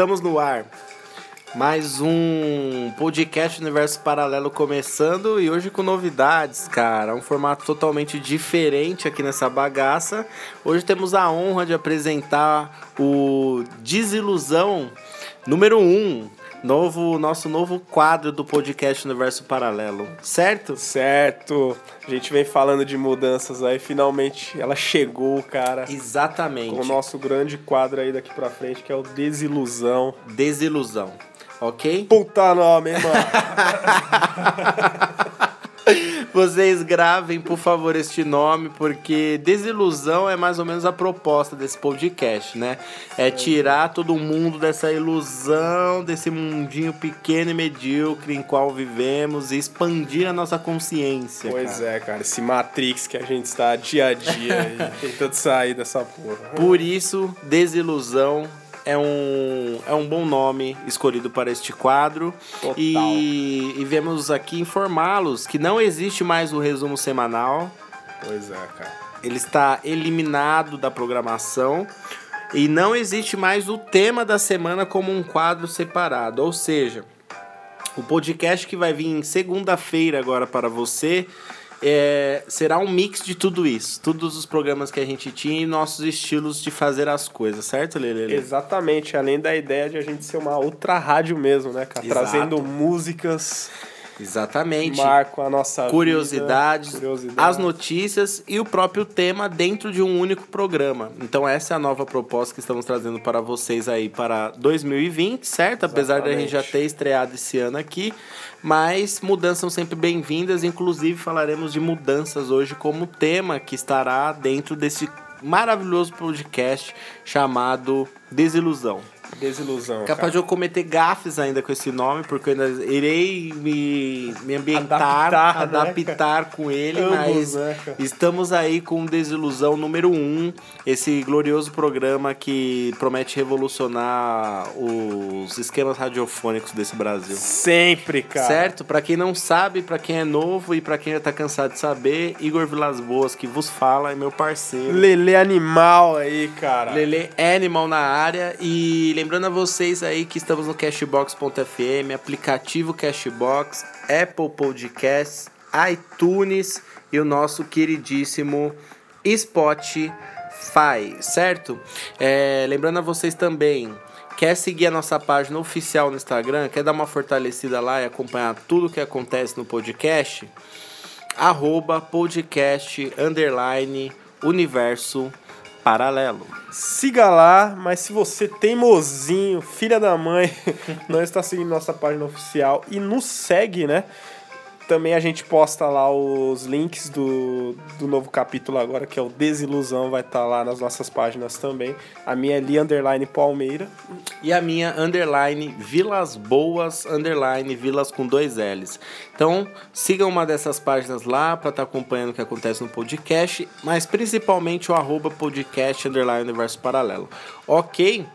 Estamos no ar. Mais um podcast Universo Paralelo começando e hoje com novidades, cara. Um formato totalmente diferente aqui nessa bagaça. Hoje temos a honra de apresentar o Desilusão número 1. Um, novo, nosso novo quadro do podcast Universo Paralelo, certo? Certo. A gente vem falando de mudanças aí, finalmente ela chegou, cara. Exatamente. Com o nosso grande quadro aí daqui pra frente, que é o Desilusão. Desilusão, ok? Puta nome, mano? Vocês gravem, por favor, este nome, porque desilusão é mais ou menos a proposta desse podcast, né? É tirar todo mundo dessa ilusão, desse mundinho pequeno e medíocre em qual vivemos e expandir a nossa consciência. Pois cara. é, cara, esse Matrix que a gente está dia a dia tentando sair dessa porra. Por isso, desilusão é um, é um bom nome escolhido para este quadro. Total. E, e viemos aqui informá-los que não existe mais o resumo semanal. Pois é, cara. Ele está eliminado da programação. E não existe mais o tema da semana como um quadro separado. Ou seja, o podcast que vai vir em segunda-feira agora para você é, será um mix de tudo isso. Todos os programas que a gente tinha e nossos estilos de fazer as coisas, certo, Lele? Exatamente, além da ideia de a gente ser uma outra rádio mesmo, né, cara? Exato. Trazendo músicas, Exatamente. marco a nossa Curiosidades, vida, curiosidades. as notícias e o próprio tema dentro de um único programa. Então essa é a nova proposta que estamos trazendo para vocês aí para 2020, certo? Apesar de a gente já ter estreado esse ano aqui, mas mudanças são sempre bem-vindas, inclusive falaremos de mudanças hoje como tema que estará dentro desse maravilhoso podcast chamado Desilusão. Desilusão, Capaz cara. de eu cometer gafes ainda com esse nome, porque eu ainda irei me, me ambientar, Adaptar, né, adaptar com ele, Ambos, mas né, estamos aí com Desilusão número 1, um, esse glorioso programa que promete revolucionar os esquemas radiofônicos desse Brasil. Sempre, cara. Certo? Pra quem não sabe, pra quem é novo e pra quem já tá cansado de saber, Igor Vilas Boas que vos fala é meu parceiro. Lele animal aí, cara. Lele Animal na área e lembrando a vocês aí que estamos no Cashbox.fm, aplicativo Cashbox, Apple Podcasts, iTunes e o nosso queridíssimo Spotify, certo? É, lembrando a vocês também, quer seguir a nossa página oficial no Instagram, quer dar uma fortalecida lá e acompanhar tudo que acontece no podcast? Arroba podcast underline universo paralelo. Siga lá, mas se você teimosinho, filha da mãe, não está seguindo nossa página oficial e nos segue, né? Também a gente posta lá os links do, do novo capítulo agora, que é o Desilusão, vai estar lá nas nossas páginas também. A minha é Li Underline Palmeira. E a minha underline Vilas Boas, underline Vilas com dois L's. Então, sigam uma dessas páginas lá para estar acompanhando o que acontece no podcast, mas principalmente o arroba podcast underline universo paralelo. Ok?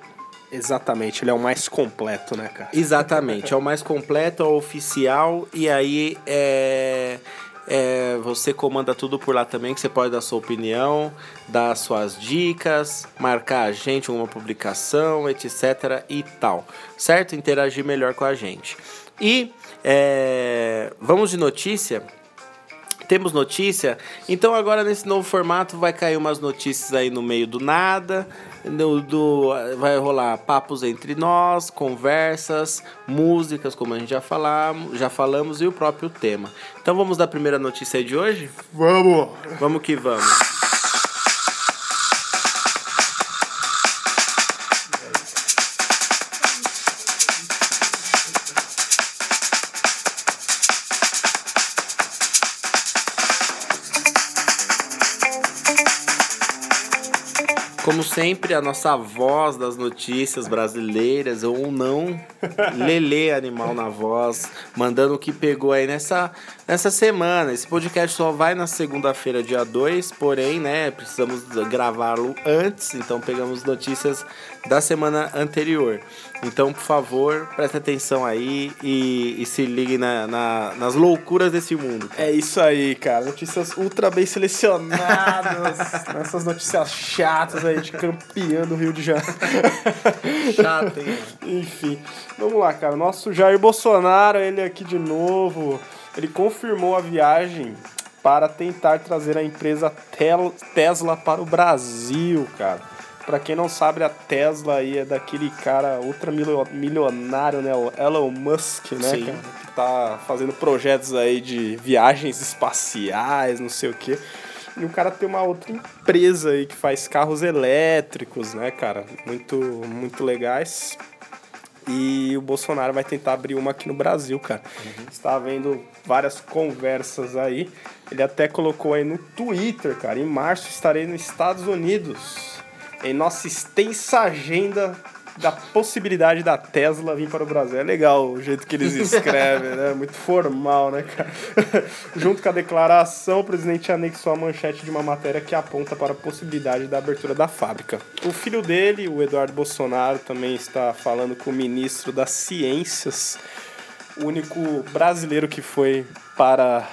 Exatamente, ele é o mais completo, né, cara? Exatamente, é o mais completo, é o oficial, e aí é, é, você comanda tudo por lá também, que você pode dar sua opinião, dar suas dicas, marcar a gente uma publicação, etc e tal, certo? Interagir melhor com a gente. E é, vamos de notícia? Temos notícia? Então agora nesse novo formato vai cair umas notícias aí no meio do nada. Do, do- vai rolar papos entre nós, conversas, músicas, como a gente já falamos, já falamos, e o próprio tema. Então vamos dar a primeira notícia de hoje? Vamos! Vamos que vamos. Como sempre, a nossa voz das notícias brasileiras, ou não, Lele Animal na voz, mandando o que pegou aí nessa, nessa semana. Esse podcast só vai na segunda-feira, dia 2, porém, né, precisamos gravá-lo antes, então pegamos notícias da semana anterior. Então, por favor, preste atenção aí e, e se ligue na, na- nas loucuras desse mundo. É isso aí, cara. Notícias ultra bem selecionadas. Essas notícias chatas aí de campeã do Rio de Janeiro. Chato, hein? Enfim, vamos lá, cara. Nosso Jair Bolsonaro, ele aqui de novo, ele confirmou a viagem para tentar trazer a empresa Tesla para o Brasil, cara. Pra quem não sabe, a Tesla aí é daquele cara ultra milio- milionário, né? O Elon Musk, né, Sim. cara? Que tá fazendo projetos aí de viagens espaciais, não sei o quê. E o cara tem uma outra empresa aí que faz carros elétricos, né, cara? Muito, muito legais. E o Bolsonaro vai tentar abrir uma aqui no Brasil, cara. Está havendo várias conversas aí. Ele até colocou aí no Twitter, cara. Em março estarei nos Estados Unidos. Em nossa extensa agenda da possibilidade da Tesla vir para o Brasil. É legal o jeito que eles escrevem, né? Muito formal, né, cara? Junto com a declaração, o presidente anexou a manchete de uma matéria que aponta para a possibilidade da abertura da fábrica. O filho dele, o Eduardo Bolsonaro, também está falando com o ministro das Ciências, o único brasileiro que foi para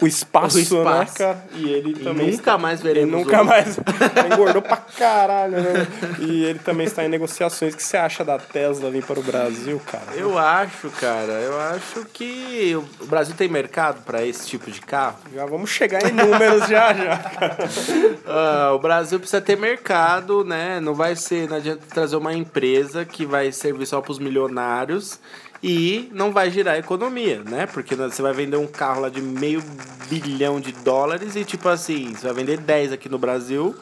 o espaço, O espaço. né, cara? E ele E também. nunca mais veremos Ele nunca mais. engordou pra caralho, né? E ele também está em negociações. O que você acha da Tesla vir para o Brasil, cara? Eu acho, cara, eu acho que o Brasil tem mercado para esse tipo de carro. Já vamos chegar em números já, já. Ah, o Brasil precisa ter mercado, né? Não vai ser, não adianta trazer uma empresa que vai servir só para os milionários e não vai girar a economia, né? Porque você vai vender um carro lá de meio bilhão de dólares e tipo assim, você vai vender 10 aqui no Brasil,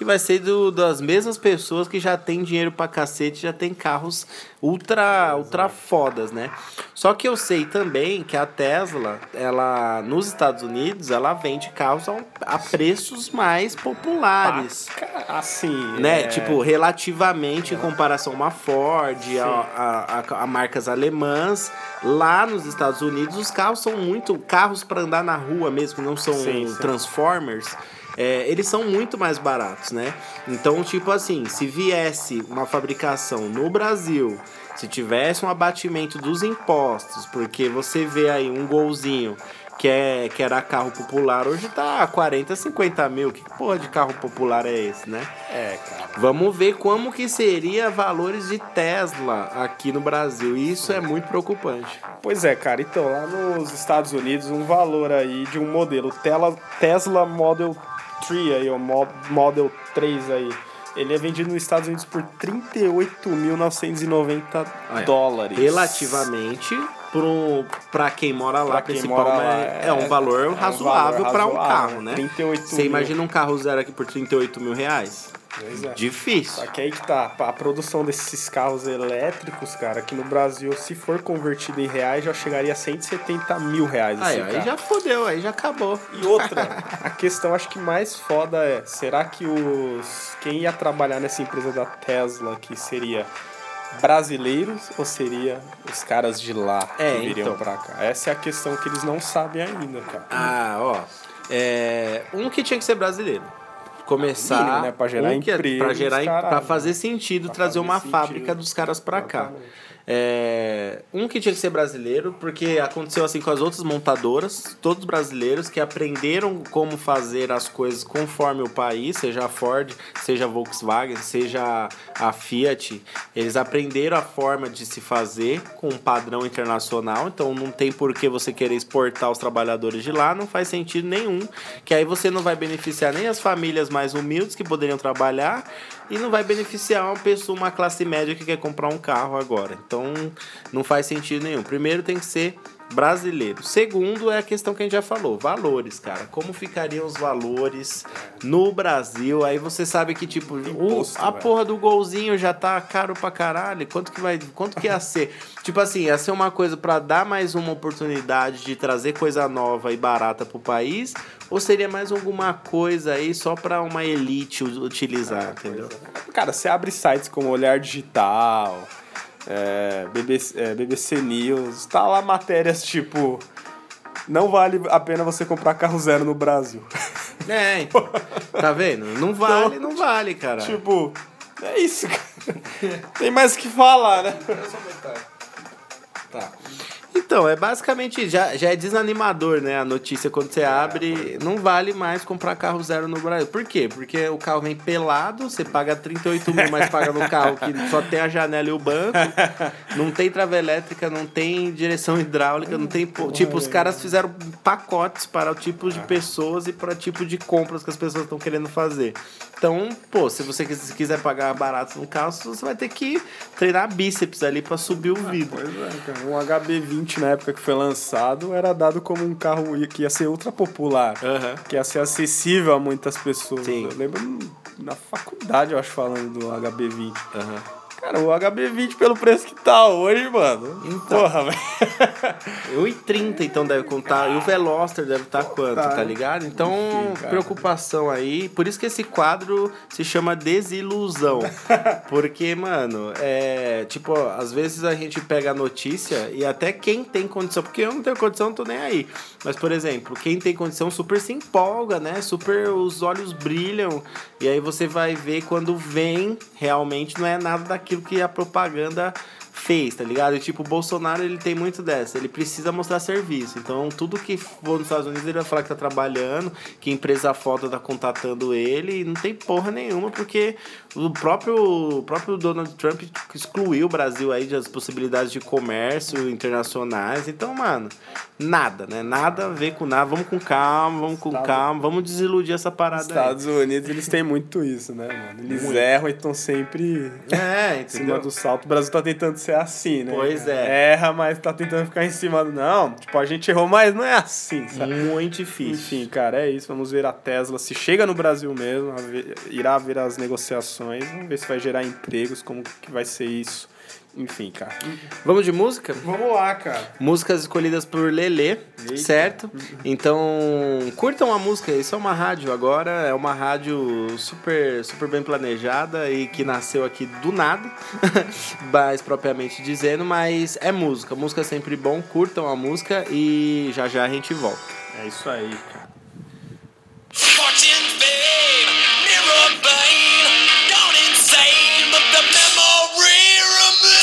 que vai ser do, das mesmas pessoas que já tem dinheiro pra cacete, já tem carros ultra ultra fodas, né? Só que eu sei também que a Tesla, ela nos Estados Unidos, ela vende carros a, a preços mais populares. Assim. Né? é, Tipo, relativamente em comparação a uma Ford, a, a, a- marcas alemãs, lá nos Estados Unidos os carros são muito carros para andar na rua mesmo, não são Sim, sim. Transformers. É, eles são muito mais baratos, né? Então, tipo assim, se viesse uma fabricação no Brasil, se tivesse um abatimento dos impostos, porque você vê aí um golzinho que, é, que era carro popular, hoje tá a 40, 50 mil. Que porra de carro popular é esse, né? É, cara. Vamos ver como que seria valores de Tesla aqui no Brasil. E isso é muito preocupante. Pois é, cara. Então, lá nos Estados Unidos, um valor aí de um modelo Tesla Model 3 aí, o Mo- Model 3 aí. Ele é vendido nos Estados Unidos por 38.990 Ah, é. dólares. Relativamente pro, pra quem mora lá, Pra quem mora lá, é, é um é- valor é um razoável para um razoável, carro, né? 38 Você imagina um carro zero aqui por 38 mil reais? É. Difícil. Só que aí que tá, a produção desses carros elétricos, cara, aqui no Brasil, se for convertido em reais, já chegaria a 170 mil reais esse Aí, aí já fodeu, aí já acabou. E outra, a questão acho que mais foda é, será que os quem ia trabalhar nessa empresa da Tesla aqui seria brasileiros ou seria os caras de lá É, que viriam então. pra cá? Essa é a questão que eles não sabem ainda, cara. Ah, ó. É, um que tinha que ser brasileiro. Começar. mínimo, né? Pra gerar um é- emprego, Pra gerar, caralho. pra fazer sentido Pra trazer fazer uma sentido. fábrica dos caras pra cá. É, um que tinha que ser brasileiro, porque aconteceu assim com as outras montadoras, todos brasileiros que aprenderam como fazer as coisas conforme o país, seja a Ford, seja a Volkswagen, seja a Fiat, eles aprenderam a forma de se fazer com um padrão internacional, então não tem por que você querer exportar os trabalhadores de lá, não faz sentido nenhum, que aí você não vai beneficiar nem as famílias mais humildes que poderiam trabalhar e não vai beneficiar uma pessoa, uma classe média que quer comprar um carro agora. Então não faz sentido nenhum. Primeiro tem que ser brasileiro. Segundo é a questão que a gente já falou, valores, cara. Como ficariam os valores no Brasil? Aí você sabe que tipo, o, Imposto, a velho. porra do golzinho já tá caro pra caralho. Quanto que vai, quanto que ia ser? tipo assim, ia ser uma coisa pra dar mais uma oportunidade de trazer coisa nova e barata pro país, ou seria mais alguma coisa aí só pra uma elite utilizar, entendeu? Cara, você abre sites como Olhar Digital, é, BBC, é, BBC News, tá lá matérias tipo. Não vale a pena você comprar carro zero no Brasil. É, então. tá vendo? Não vale, não vale, cara. tipo, é isso, cara. Tem mais o que falar, né? Tá. Então, é basicamente, já, já é desanimador, né? A notícia quando você abre, não vale mais comprar carro zero no Brasil. Por quê? Porque o carro vem pelado, você paga 38 mil, mas paga no carro que só tem a janela e o banco, não tem trava elétrica, não tem direção hidráulica, não tem. Tipo, os caras fizeram pacotes para o tipo de pessoas e para o tipo de compras que as pessoas estão querendo fazer. Então, pô, se você quiser pagar barato no carro, você vai ter que treinar bíceps ali para subir o vidro. Pois é, cara. Um HB20 na época que foi lançado era dado como um carro que ia ser ultra popular, Aham. que ia ser acessível a muitas pessoas. Sim. Eu lembro na faculdade, eu acho, falando do HB20. Aham. Cara, o HB20 pelo preço que tá hoje, mano. Então. Porra, velho. 1,30 então deve contar. E o Veloster deve estar quanto, Tá. tá ligado? Então, Enfim, preocupação aí. Por isso que esse quadro se chama Desilusão. Porque, mano, é. Tipo, às vezes a gente pega a notícia e até quem tem condição. Porque eu não tenho condição, não tô nem aí. Mas, por exemplo, quem tem condição super se empolga, né? Super os olhos brilham. E aí você vai ver quando vem, realmente não é nada daquilo que a propaganda fez, tá ligado? E tipo, o Bolsonaro ele tem muito dessa, ele precisa mostrar serviço. Então, tudo que for nos Estados Unidos, ele vai falar que tá trabalhando, que empresa foda tá contatando ele, e não tem porra nenhuma, porque o próprio, o próprio Donald Trump excluiu o Brasil aí das possibilidades de comércio internacionais. Então, mano, nada, né? Nada a ver com nada. Vamos com calma, vamos com Estados- calma, vamos desiludir essa parada Estados Unidos, eles têm muito isso, né, mano? Eles erram e estão sempre aí. É, em cima do salto. O Brasil tá tentando ser assim, né? Pois é. Erra, mas tá tentando ficar em cima do. Não, tipo, a gente errou, mas não é assim, sabe? Muito difícil. Enfim, cara, é isso. Vamos ver a Tesla se chega no Brasil mesmo, irá ver as negociações, vamos ver se vai gerar empregos, como que vai ser isso. Enfim, cara. Vamos de música? Vamos lá, cara. Músicas escolhidas por Lelê, certo? Então, curtam a música. Isso é uma rádio agora, é uma rádio super, super bem planejada e que nasceu aqui do nada, mais propriamente dizendo, mas é música. Música é sempre bom, curtam a música e já já a gente volta. É isso aí, cara. Fortune, fame, mirror bane, gone insane, but the memory remains.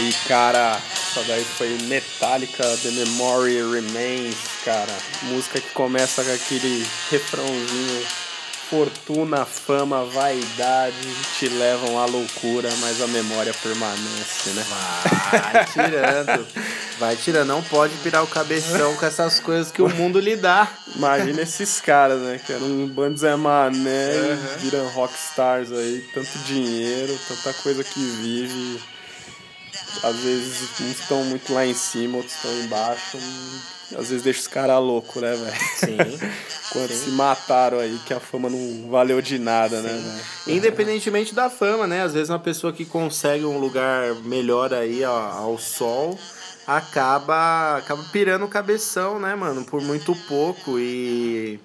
Aí, cara. Essa daí foi Metallica, The Memory Remains, cara. Música que começa com aquele refrãozinho. Fortuna, fama, vaidade te levam à loucura, mas a memória permanece, né? Vai tirando. Vai tirando. Não pode virar o cabeção com essas coisas que o mundo lhe dá. Imagina esses caras, né? Que eram um bando Zé Mané, e viram rockstars aí, tanto dinheiro, tanta coisa que vive. Às vezes uns estão muito lá em cima, outros estão embaixo. Às vezes deixa os caras loucos, né, velho? Sim. Quantos se mataram aí, que a fama não valeu de nada, né, velho? Independentemente da fama, né? Às vezes uma pessoa que consegue um lugar melhor aí ao, ao sol acaba, acaba pirando o cabeção, né, mano? Por muito pouco. E,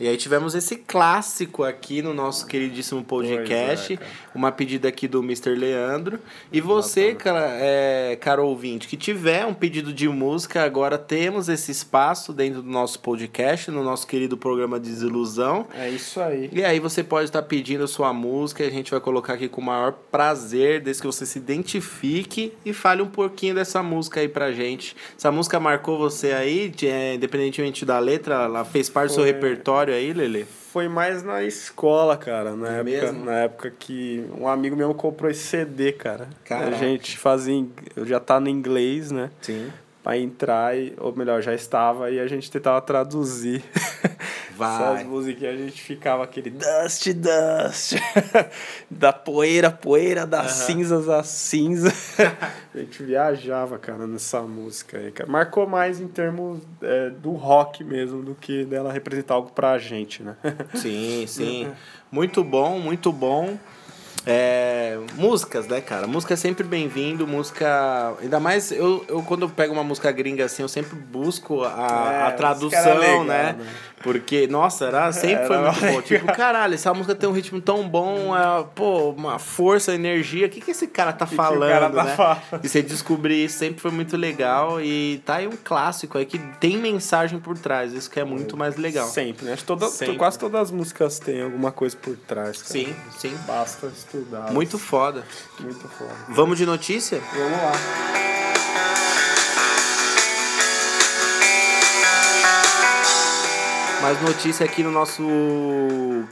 e aí tivemos esse clássico aqui no nosso queridíssimo podcast. Pois é, cara. uma pedida aqui do Mr. Leandro. E você, cara, é, caro ouvinte, que tiver um pedido de música, agora temos esse espaço dentro do nosso podcast, no nosso querido programa Desilusão. É isso aí. E aí você pode estar pedindo a sua música, a gente vai colocar aqui com o maior prazer, desde que você se identifique e fale um pouquinho dessa música aí pra gente. Essa música marcou você aí, de- é, independentemente da letra, ela fez parte do seu Foi. Repertório aí, Lele? Foi mais na escola, cara. Na, É época, mesmo? na época que um amigo meu comprou esse CD, cara. Caraca. A gente fazia. Eu já tá no inglês, né? Sim. Pra entrar, e, ou melhor, já estava, e a gente tentava traduzir. Vai. Essas musiquinhas a gente ficava aquele dust, dust. da poeira, poeira, das cinzas, a cinza. a gente viajava, cara, nessa música aí, cara. Marcou mais em termos é, do rock mesmo, do que dela representar algo pra gente, né? Sim, sim. Muito bom, muito bom. É, músicas, né, cara? Música é sempre bem-vindo, música. Ainda mais eu, eu, quando eu pego uma música gringa assim, eu sempre busco a, É, a tradução, legal, né? né? Porque, nossa, era, sempre foi muito bom. Tipo, caralho, essa música tem um ritmo tão bom, é, pô, uma força, energia. O que, que esse cara tá que falando, cara tá né? falando? E você descobrir isso sempre foi muito legal. E tá aí um clássico aí que tem mensagem por trás. Isso que é muito mais legal. Sempre, né? Acho que toda, Sempre. quase todas as músicas têm alguma coisa por trás, cara. Sim, sim. Basta estudar. Muito foda. Muito foda. Vamos de notícia? Vamos lá. Mais notícia aqui no nosso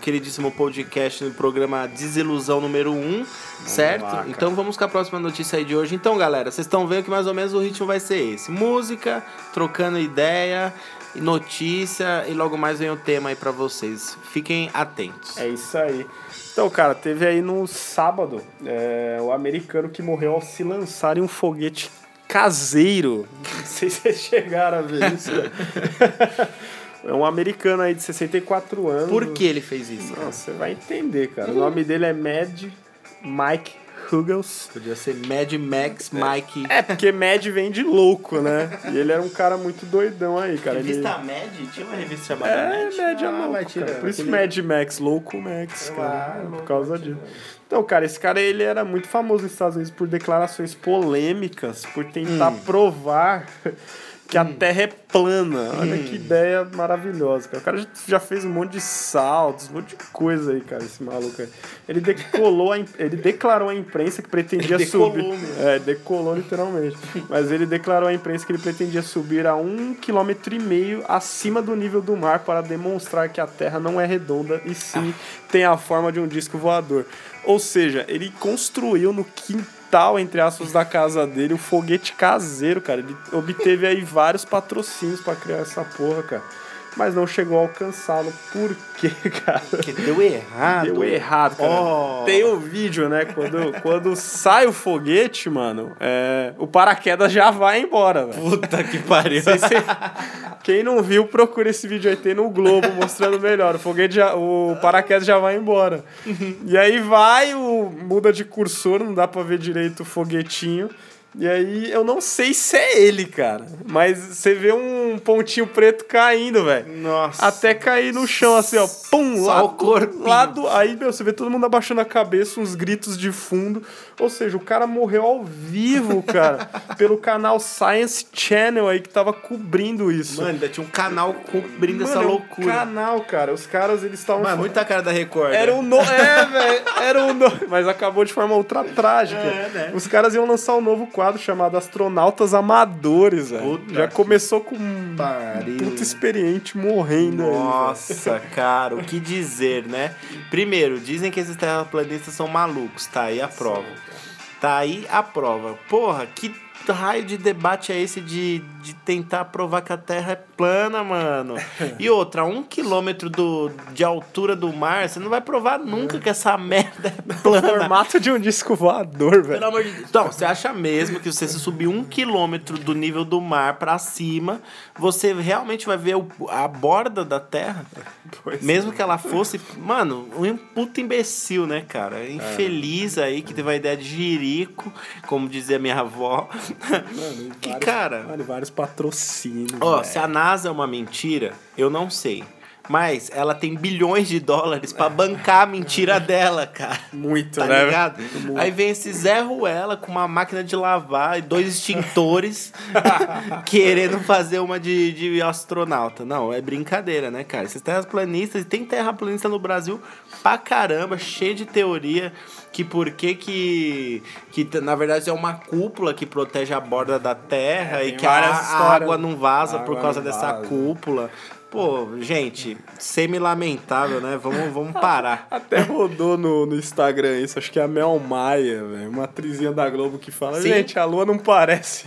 queridíssimo podcast no programa Desilusão número 1, certo? lá, então vamos com a próxima notícia aí de hoje. Então, galera, vocês estão vendo que mais ou menos o ritmo vai ser esse: música, trocando ideia, notícia e logo mais vem o tema aí pra vocês. Fiquem atentos. É isso aí. Então, cara, teve aí no sábado é, o americano que morreu ao se lançar em um foguete caseiro. Não sei se vocês chegaram a ver isso. é um americano aí de 64 anos. Por que ele fez isso? Não, você vai entender, cara. O nome dele é Mad Mike Hughes. Podia ser Mad Max Mike. É, porque Mad vem de louco, né? E ele era um cara muito doidão aí, cara. Ele... Mad? Tinha uma revista chamada É, Mad é Ah, louco, cara. Por isso Mad Max, louco Max, cara. Ah, por louco, causa disso. Então, cara, esse cara ele era muito famoso nos Estados Unidos por declarações polêmicas, por tentar Hum. provar que a Terra é plana. Olha que ideia maravilhosa, cara. O cara já- fez um monte de saltos, um monte de coisa aí, cara, esse maluco aí. Ele decolou, a, ele declarou à imprensa que pretendia decolou subir. mesmo. É, decolou literalmente. Mas ele declarou à imprensa que ele pretendia subir a um quilômetro e meio acima do nível do mar para demonstrar que a Terra não é redonda e sim tem a forma de um disco voador. Ou seja, ele construiu no quintal, entre aspas, da casa dele, um foguete caseiro, cara. Ele obteve aí vários patrocínios para criar essa porra, cara. Mas não chegou a alcançá-lo. Por quê, cara? Que deu errado. Deu errado, cara. Oh. Tem um vídeo, né? Quando, quando sai o foguete, mano, é, o paraquedas já vai embora, velho. Puta que pariu. Sei se- Quem não viu, procura esse vídeo aí, tem no Globo mostrando melhor. O foguete já, o paraquedas já vai embora. E aí vai, o, muda de cursor, não dá pra ver direito o foguetinho. E aí eu não sei se é ele, cara. Mas você vê um pontinho preto caindo, velho. Nossa. Até cair no chão, assim, ó. Pum, Só lá, o corpinho. lado. Aí, meu, você vê todo mundo abaixando a cabeça, uns gritos de fundo. Ou seja, o cara morreu ao vivo, cara. pelo canal Science Channel aí que tava cobrindo isso. Mano, ainda tinha um canal cobrindo essa Mano, é um loucura. canal, cara. Os caras, eles estavam. Mano, muita cara da Record. Era né? um no... É, velho. Era um no... Mas acabou de forma ultra trágica. É, né? Os caras iam lançar um novo quadro chamado Astronautas Amadores, velho. Já começou com um puta experiente morrendo aí. Nossa, cara, o que dizer, né? Primeiro, dizem que esses terraplanistas são malucos. Tá aí a prova. Tá aí a prova. Porra, que raio de debate é esse de, de tentar provar que a Terra é plana, mano? E outra, um quilômetro do, de altura do mar, você não vai provar nunca que essa merda é plana. Formato de um disco voador, velho. Pelo amor de Deus. Então, você acha mesmo que você se subir um quilômetro do nível do mar pra cima, você realmente vai ver o- a borda da Terra? Pois Mesmo que ela fosse, mano, um puta imbecil, né, cara? É. Infeliz aí que teve a ideia de jirico, como dizia minha avó. Mano, que, vários- cara, Vale vários patrocínios. ó, se a NASA é uma mentira, eu não sei. Mas ela tem bilhões de dólares pra bancar a mentira dela, cara. Muito, Tá né? ligado? Muito. Aí vem esse Zé Ruela com uma máquina de lavar e dois extintores querendo fazer uma de, de astronauta. Não, é brincadeira, né, cara? Esses terraplanistas, e tem terraplanista no Brasil pra caramba, cheio de teoria que por que que, que na verdade é uma cúpula que protege a borda da Terra É, e que a, a água não vaza por causa dessa vaza. cúpula. Pô, gente, semi-lamentável, né? Vamos, vamos parar. Até rodou no, no Instagram isso, acho que é a Mel Maia, velho, uma atrizinha da Globo que fala, Sim. gente, a lua não parece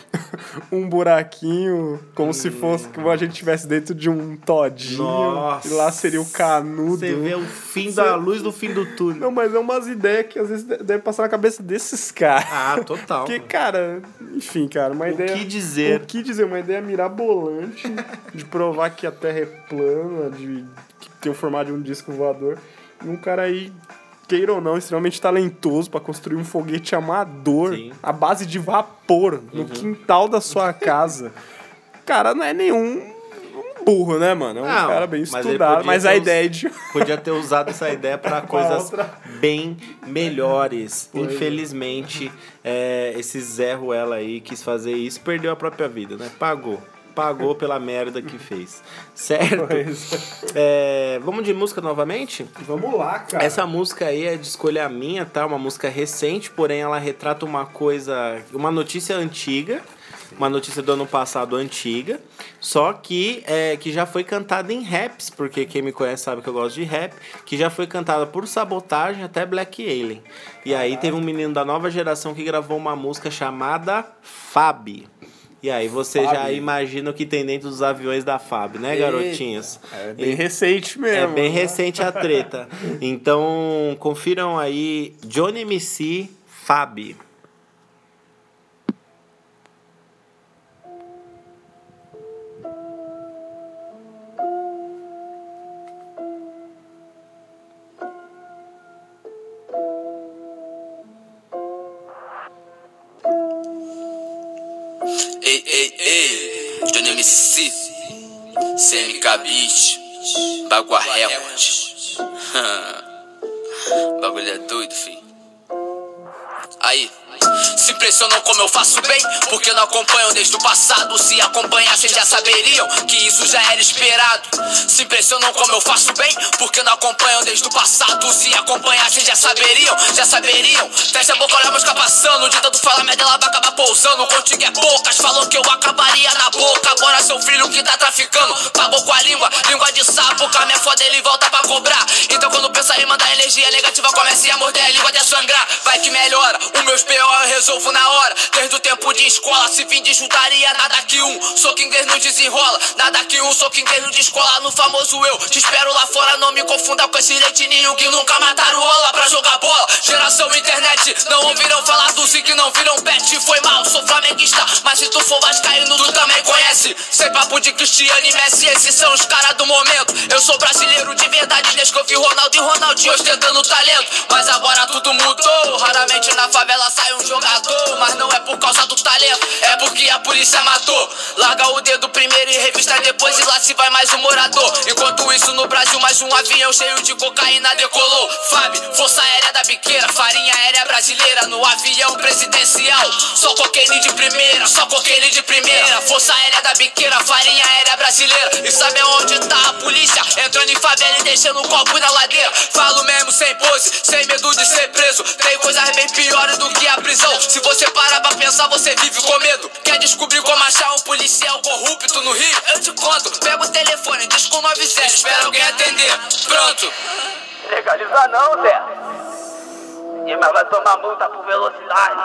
um buraquinho, como se fosse, como a gente estivesse dentro de um todinho, Nossa. e lá seria o canudo. Você vê o fim da luz do fim do túnel. Não, mas é umas ideias que às vezes de- deve passar na cabeça desses caras. Ah, total. Porque, cara, enfim, cara, uma O ideia. que dizer? O que dizer? Uma ideia mirabolante de provar que a Terra é plana, de que tem o formato de um disco voador. E um cara aí, queira ou não, extremamente talentoso pra construir um foguete amador Sim. Uhum. à base de vapor no quintal da sua casa. Cara, não é nenhum um burro, né, mano? É um Não, cara bem mas estudado, mas ter a ideia de. Podia ter usado essa ideia para coisas outra. bem melhores. Pois é. Infelizmente, é, esse Zé Ruela aí quis fazer isso, perdeu a própria vida, né? Pagou. Pagou pela merda que fez. Certo? É, vamos de música novamente? Vamos lá, cara. Essa música aí é de escolha minha, tá? Uma música recente, porém ela retrata uma coisa, uma notícia antiga, uma notícia do ano passado antiga, só que é, que já foi cantada em raps, porque quem me conhece sabe que eu gosto de rap, que já foi cantada por Sabotagem até Black Alien. E aí teve um menino da nova geração que gravou uma música chamada Fab. E aí você já imagina o que tem dentro dos aviões da Fab, né, Eita. garotinhas? É bem recente É mesmo. bem recente a treta. Então, confiram aí Johnny MC Fab. Ei, ei, ei, Johnny MC, CMK Beat, Bagua Record. Bagulho é doido, fi. Aí. Se impressionam como eu faço bem, porque não acompanham desde o passado. Se acompanhassem já saberiam que isso já era esperado. Se impressionam como eu faço bem, porque não acompanham desde o passado. Se acompanhassem já saberiam, já saberiam. Fecha a boca, olha a música passando. De tanto falar, minha dela vai acabar pousando. Contigo é poucas, falou que eu acabaria na boca. Agora seu filho que tá traficando, pagou com a língua, língua de sapo. A minha foda ele volta pra cobrar. Então quando pensa em mandar energia negativa, comece a morder a língua até sangrar. Vai que melhora, os meus P.O. resolvo na hora. Desde o tempo de escola, se vim de juntaria, nada que um. Sou quem não desenrola, nada que um. Sou quem não descola no famoso eu. Te espero lá fora, não me confunda com esse leitinho que nunca mataram rola pra jogar bola. Geração internet, não ouviram falar do Zic, não viram bet. Foi mal, sou flamenguista, mas se tu for vascaíno, tu também conhece. Sem papo de Cristiano e Messi, esses são os caras do momento. Eu sou brasileiro de verdade, desde que eu vi Ronaldo e Ronaldinho ostentando talento. mas agora tudo mudou. Raramente na favela sai um jogador, mas não é por causa do talento, é porque a polícia matou. Larga o dedo primeiro e revista depois e lá se vai mais um morador. Enquanto isso no Brasil mais um avião cheio de cocaína decolou. Fábio, Força Aérea da Biqueira, farinha aérea brasileira no avião presidencial. Só cocaína de primeira, só cocaína de primeira. Força Aérea da Biqueira, farinha aérea brasileira. E sabe onde tá a polícia? Entrando em favela e deixando um copo na ladeira. Falo mesmo sem pose, sem medo de ser preso. Tem coisas bem piores do que a prisão. Se você parar pra pensar, você vive com medo. Quer descobrir como achar um policial corrupto no Rio? Eu te conto. Pega o telefone, diz com 90, espera alguém atender. Pronto. Legaliza não, Zé. E mas vai tomar multa por velocidade.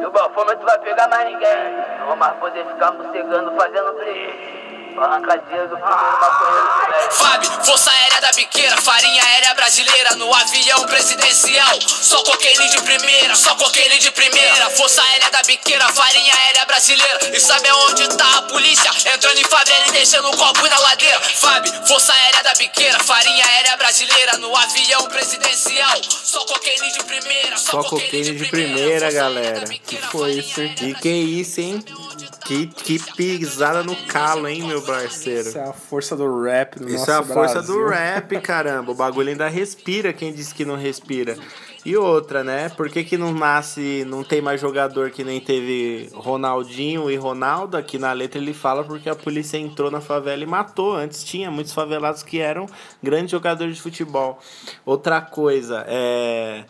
E o bafômetro vai pegar mais ninguém. Não vou mais poder ficar morcegando fazendo play. Arrancadinha do primeiro maconheiro. Fábio, Força Aérea da Biqueira, farinha aérea brasileira no avião presidencial. Só cocaína de primeira, só cocaína de primeira. Força Aérea da Biqueira, farinha aérea brasileira. E sabe onde tá a polícia? Entrando em favela e deixando um copo na ladeira. Fábio, Força Aérea da Biqueira, farinha aérea brasileira no avião presidencial. Só cocaína de primeira, Só cocaína de primeira, galera. Biqueira, Que foi isso, E que isso, hein? Que, que pisada no calo, hein, meu parceiro? Isso é a força do rap do Isso é a força Brasil. do rap, caramba. O bagulho ainda respira, quem disse que não respira. E outra, né? Por que, que não nasce, não tem mais jogador que nem teve Ronaldinho e Ronaldo? Aqui na letra ele fala porque a polícia entrou na favela e matou. Antes tinha muitos favelados que eram grandes jogadores de futebol. Outra coisa, é.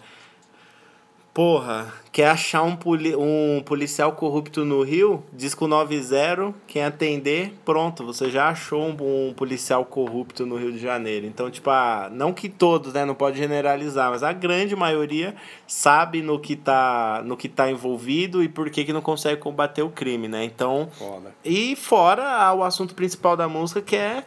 Porra, quer achar um, poli um policial corrupto no Rio? Disco 90, quem atender, pronto, você já achou um, um policial corrupto no Rio de Janeiro. Então, tipo, ah, não que todos, né, não pode generalizar, mas a grande maioria sabe no que tá, no que tá envolvido e por que, que não consegue combater o crime, né? Então, Foda. e fora ah, o assunto principal da música que é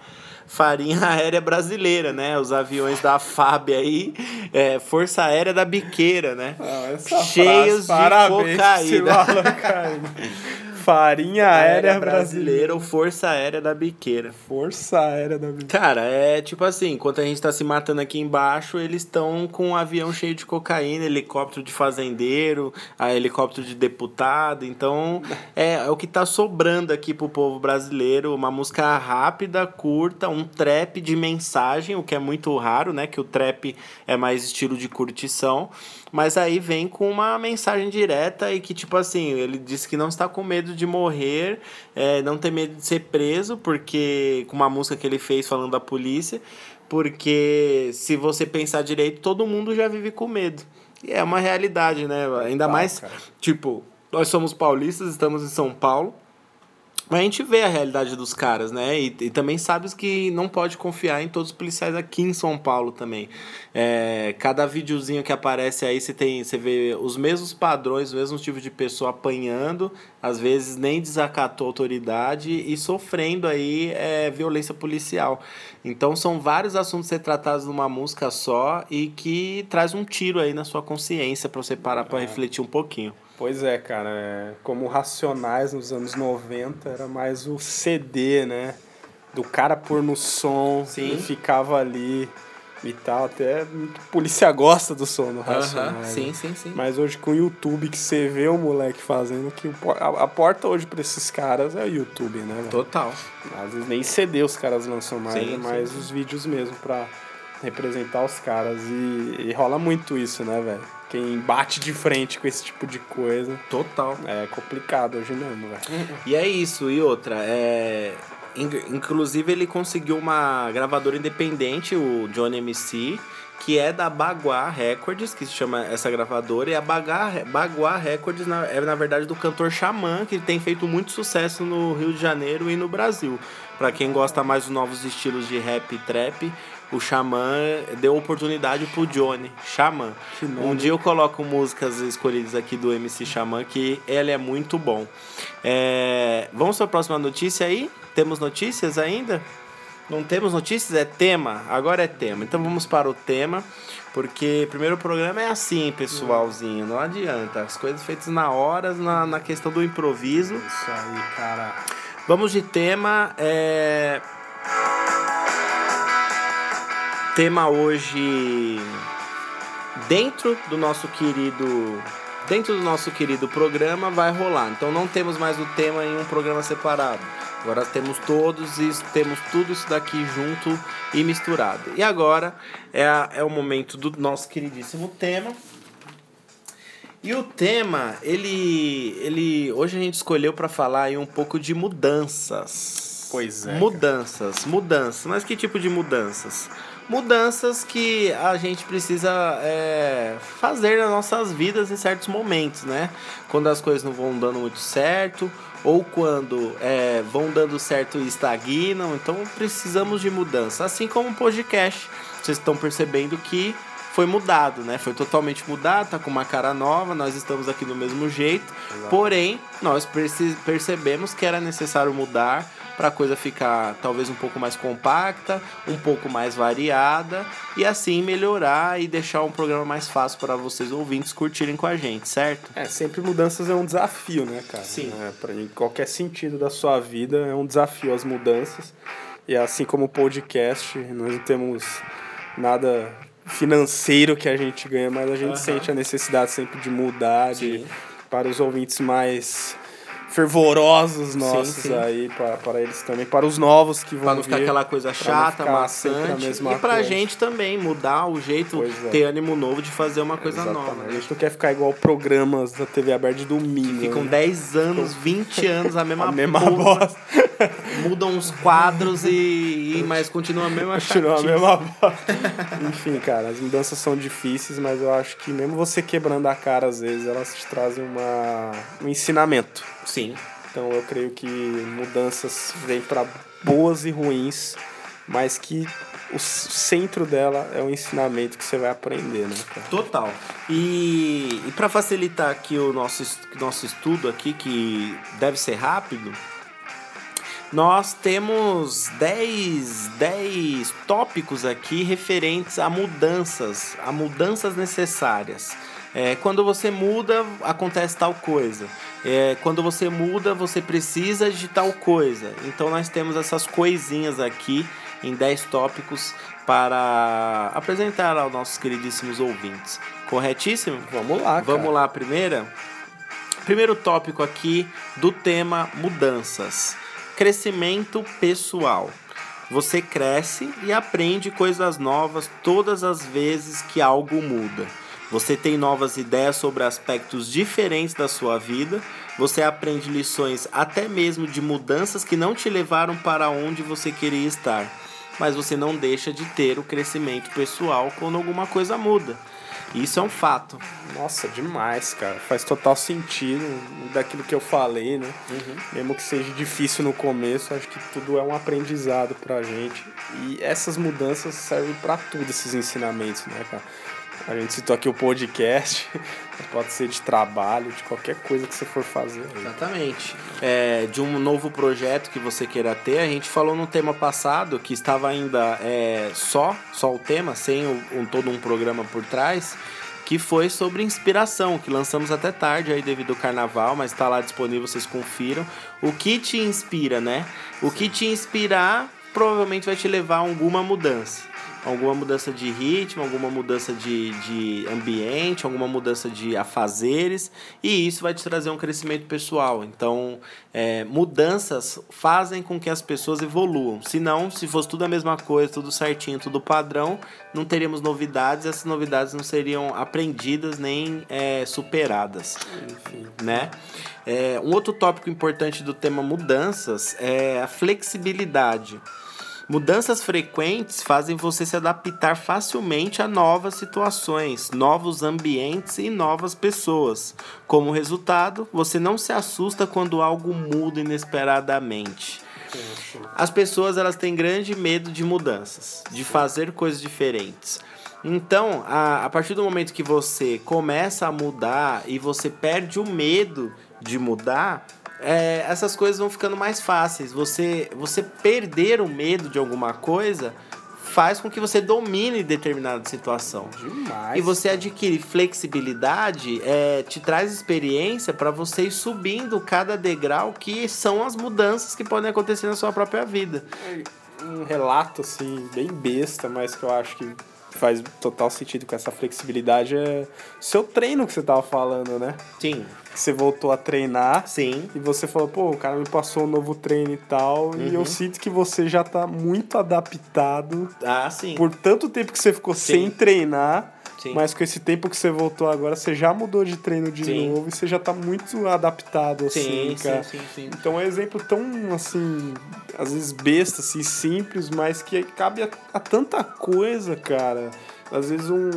farinha aérea brasileira, né? Os aviões da FAB aí, é, Força Aérea da Biqueira, né? Ah, essa Cheios frase, de cocaína. Farinha aérea brasileira. ou Força Aérea da Biqueira. Força aérea da vida. Cara, é tipo assim, enquanto a gente tá se matando aqui embaixo, eles estão com um avião cheio de cocaína, helicóptero de fazendeiro, a helicóptero de deputado. Então, é, é o que tá sobrando aqui pro povo brasileiro. Uma música rápida, curta, um trap de mensagem, o que é muito raro, né? Que o trap é mais estilo de curtição. Mas aí vem com uma mensagem direta e que, tipo assim, ele disse que não está com medo de morrer, é, não tem medo de ser preso, porque com uma música que ele fez falando da polícia, porque se você pensar direito, todo mundo já vive com medo. E é uma realidade, né? Ainda mais, cara. tipo, nós somos paulistas, estamos em São Paulo. Mas a gente vê a realidade dos caras, né? E, e também sabes que não pode confiar em todos os policiais aqui em São Paulo também. É, cada videozinho que aparece aí, você tem, você vê os mesmos padrões, os mesmos tipos de pessoa apanhando, às vezes nem desacatou a autoridade e sofrendo aí é, violência policial. Então são vários assuntos a ser tratados numa música só e que traz um tiro aí na sua consciência para você parar para refletir um pouquinho. Pois é, cara. é, Como Racionais nos anos 90 era mais o CD, né? Do cara pôr no som Sim. e ficava ali e tal. Até polícia gosta do som do Racionais. né? sim, sim, sim. Mas hoje com o YouTube que você vê o moleque fazendo, que a, a porta hoje pra esses caras é o YouTube, né? velho? Total. Às vezes nem CD os caras lançam mais, Sim, é mais os vídeos mesmo pra representar os caras. E, e rola muito isso, né, velho? Quem bate de frente com esse tipo de coisa Total. é complicado hoje mesmo, velho. E é isso, e outra, é. in- Inclusive ele conseguiu uma gravadora independente, o Johnny MC, que é da Baguá Records, que se chama essa gravadora, e a Baguá, Baguá Records na- é na verdade do cantor Xamã, que tem feito muito sucesso no Rio de Janeiro e no Brasil. Pra quem gosta mais dos novos estilos de rap e trap, o Xamã deu oportunidade pro Johnny, Xamã. Um dia eu coloco músicas escolhidas aqui do MC Xamã, que ele é muito bom. É, Vamos para a próxima notícia aí? Temos notícias ainda? Não temos notícias? É tema? Agora é tema. Então vamos para o tema, porque primeiro programa é assim, pessoalzinho. Não adianta. As coisas feitas na hora, na, na questão do improviso. Isso aí, cara. Vamos de tema. É... tema hoje dentro do nosso querido dentro do nosso querido programa vai rolar. Então não temos mais o tema em um programa separado. Agora temos todos e temos tudo isso daqui junto e misturado. E agora é, a, é o momento do nosso queridíssimo tema. E o tema, ele, ele hoje a gente escolheu para falar aí um pouco de mudanças. Pois é, cara. Mudanças, mudanças. Mas que tipo de mudanças? Mudanças que a gente precisa é, fazer nas nossas vidas em certos momentos, né? Quando as coisas não vão dando muito certo, ou quando é, vão dando certo e estagnam. Então precisamos de mudança. Assim como o podcast. Vocês estão percebendo que foi mudado, né? Foi totalmente mudado, tá com uma cara nova, nós estamos aqui do mesmo jeito. Porém, nós perce- percebemos que era necessário mudar para a coisa ficar talvez um pouco mais compacta, um pouco mais variada e assim melhorar e deixar um programa mais fácil para vocês ouvintes curtirem com a gente, certo? É, sempre mudanças é um desafio, né, cara? Sim. É, pra, em qualquer sentido da sua vida é um desafio as mudanças. E assim como o podcast, nós não temos nada financeiro que a gente ganha, mas a gente Aham. sente a necessidade sempre de mudar, de, para os ouvintes mais fervorosos nossos sim. aí, para, para eles também, para os novos que vão Pra não ficar vir, aquela coisa chata, a maçante. E pra coisa. gente também mudar o jeito, é. ter ânimo novo de fazer uma coisa Exatamente. nova. A Né? gente não quer ficar igual programas da TV aberta de domingo. Ficam né? 10 anos, 20 anos, a mesma, a mesma bosta. Mudam os quadros e, e mas continua a mesma Continua a mesma. Enfim, cara, as mudanças são difíceis, mas eu acho que mesmo você quebrando a cara, às vezes, elas te trazem uma, um ensinamento. Sim. Então eu creio que mudanças vêm para boas e ruins, mas que o centro dela é o ensinamento que você vai aprender, né, cara? Total. E, e para facilitar aqui o nosso, nosso estudo aqui, que deve ser rápido, nós temos 10, 10 tópicos aqui referentes a mudanças, a mudanças necessárias. É, quando você muda, acontece tal coisa. É, quando você muda, você precisa de tal coisa. Então nós temos essas coisinhas aqui em 10 tópicos para apresentar aos nossos queridíssimos ouvintes. Corretíssimo? Vamos lá, cara. Vamos lá, primeira? Primeiro tópico aqui do tema mudanças. Crescimento pessoal. Você cresce e aprende coisas novas todas as vezes que algo muda. Você tem novas ideias sobre aspectos diferentes da sua vida. Você aprende lições até mesmo de mudanças que não te levaram para onde você queria estar. Mas você não deixa de ter o crescimento pessoal quando alguma coisa muda. Isso é um fato. Nossa, demais, cara. Faz total sentido daquilo que eu falei, né? Mesmo que seja difícil no começo, acho que tudo é um aprendizado pra gente. E essas mudanças servem pra tudo, esses ensinamentos, né, cara? A gente citou aqui o podcast, pode ser de trabalho, de qualquer coisa que você for fazer. aí. Exatamente. É, de um novo projeto que você queira ter, a gente falou no tema passado que estava ainda é, só, só o tema, sem o- um, todo um programa por trás, que foi sobre inspiração, que lançamos até tarde aí devido ao carnaval, mas está lá disponível, vocês confiram. O que te inspira, né? O que te inspirar provavelmente vai te levar a alguma mudança. Alguma mudança de ritmo, alguma mudança de, de ambiente, alguma mudança de afazeres, e isso vai te trazer um crescimento pessoal. Então, é, mudanças fazem com que as pessoas evoluam. Se não, se fosse tudo a mesma coisa, tudo certinho, tudo padrão, não teríamos novidades, e essas novidades não seriam aprendidas nem é, superadas Enfim. né? É, um outro tópico importante do tema mudanças é a flexibilidade. Mudanças frequentes fazem você se adaptar facilmente a novas situações, novos ambientes e novas pessoas. Como resultado, você não se assusta quando algo muda inesperadamente. As pessoas elas têm grande medo de mudanças, de fazer coisas diferentes. Então, a, a partir do momento que você começa a mudar e você perde o medo de mudar, é, essas coisas vão ficando mais fáceis. Você, você perder o medo de alguma coisa faz com que você domine determinada situação. Demais. E você adquire flexibilidade, é, te traz experiência para você ir subindo cada degrau que são as mudanças que podem acontecer na sua própria vida. um relato, assim, bem besta, mas que eu acho que faz total sentido com essa flexibilidade é seu treino que você tava falando, né? Sim. Você voltou a treinar Sim. e você falou, pô, o cara me passou um novo treino e tal, e eu Uhum. sinto que você já tá muito adaptado Ah, sim. por tanto tempo que você ficou sem treinar, Sim. mas com esse tempo que você voltou agora, você já mudou de treino de Sim. novo e você já tá muito adaptado, assim, Sim, cara. sim, sim, sim. Então é um exemplo tão, assim, às vezes besta, assim, simples, mas que cabe a, a tanta coisa, cara. Às vezes um,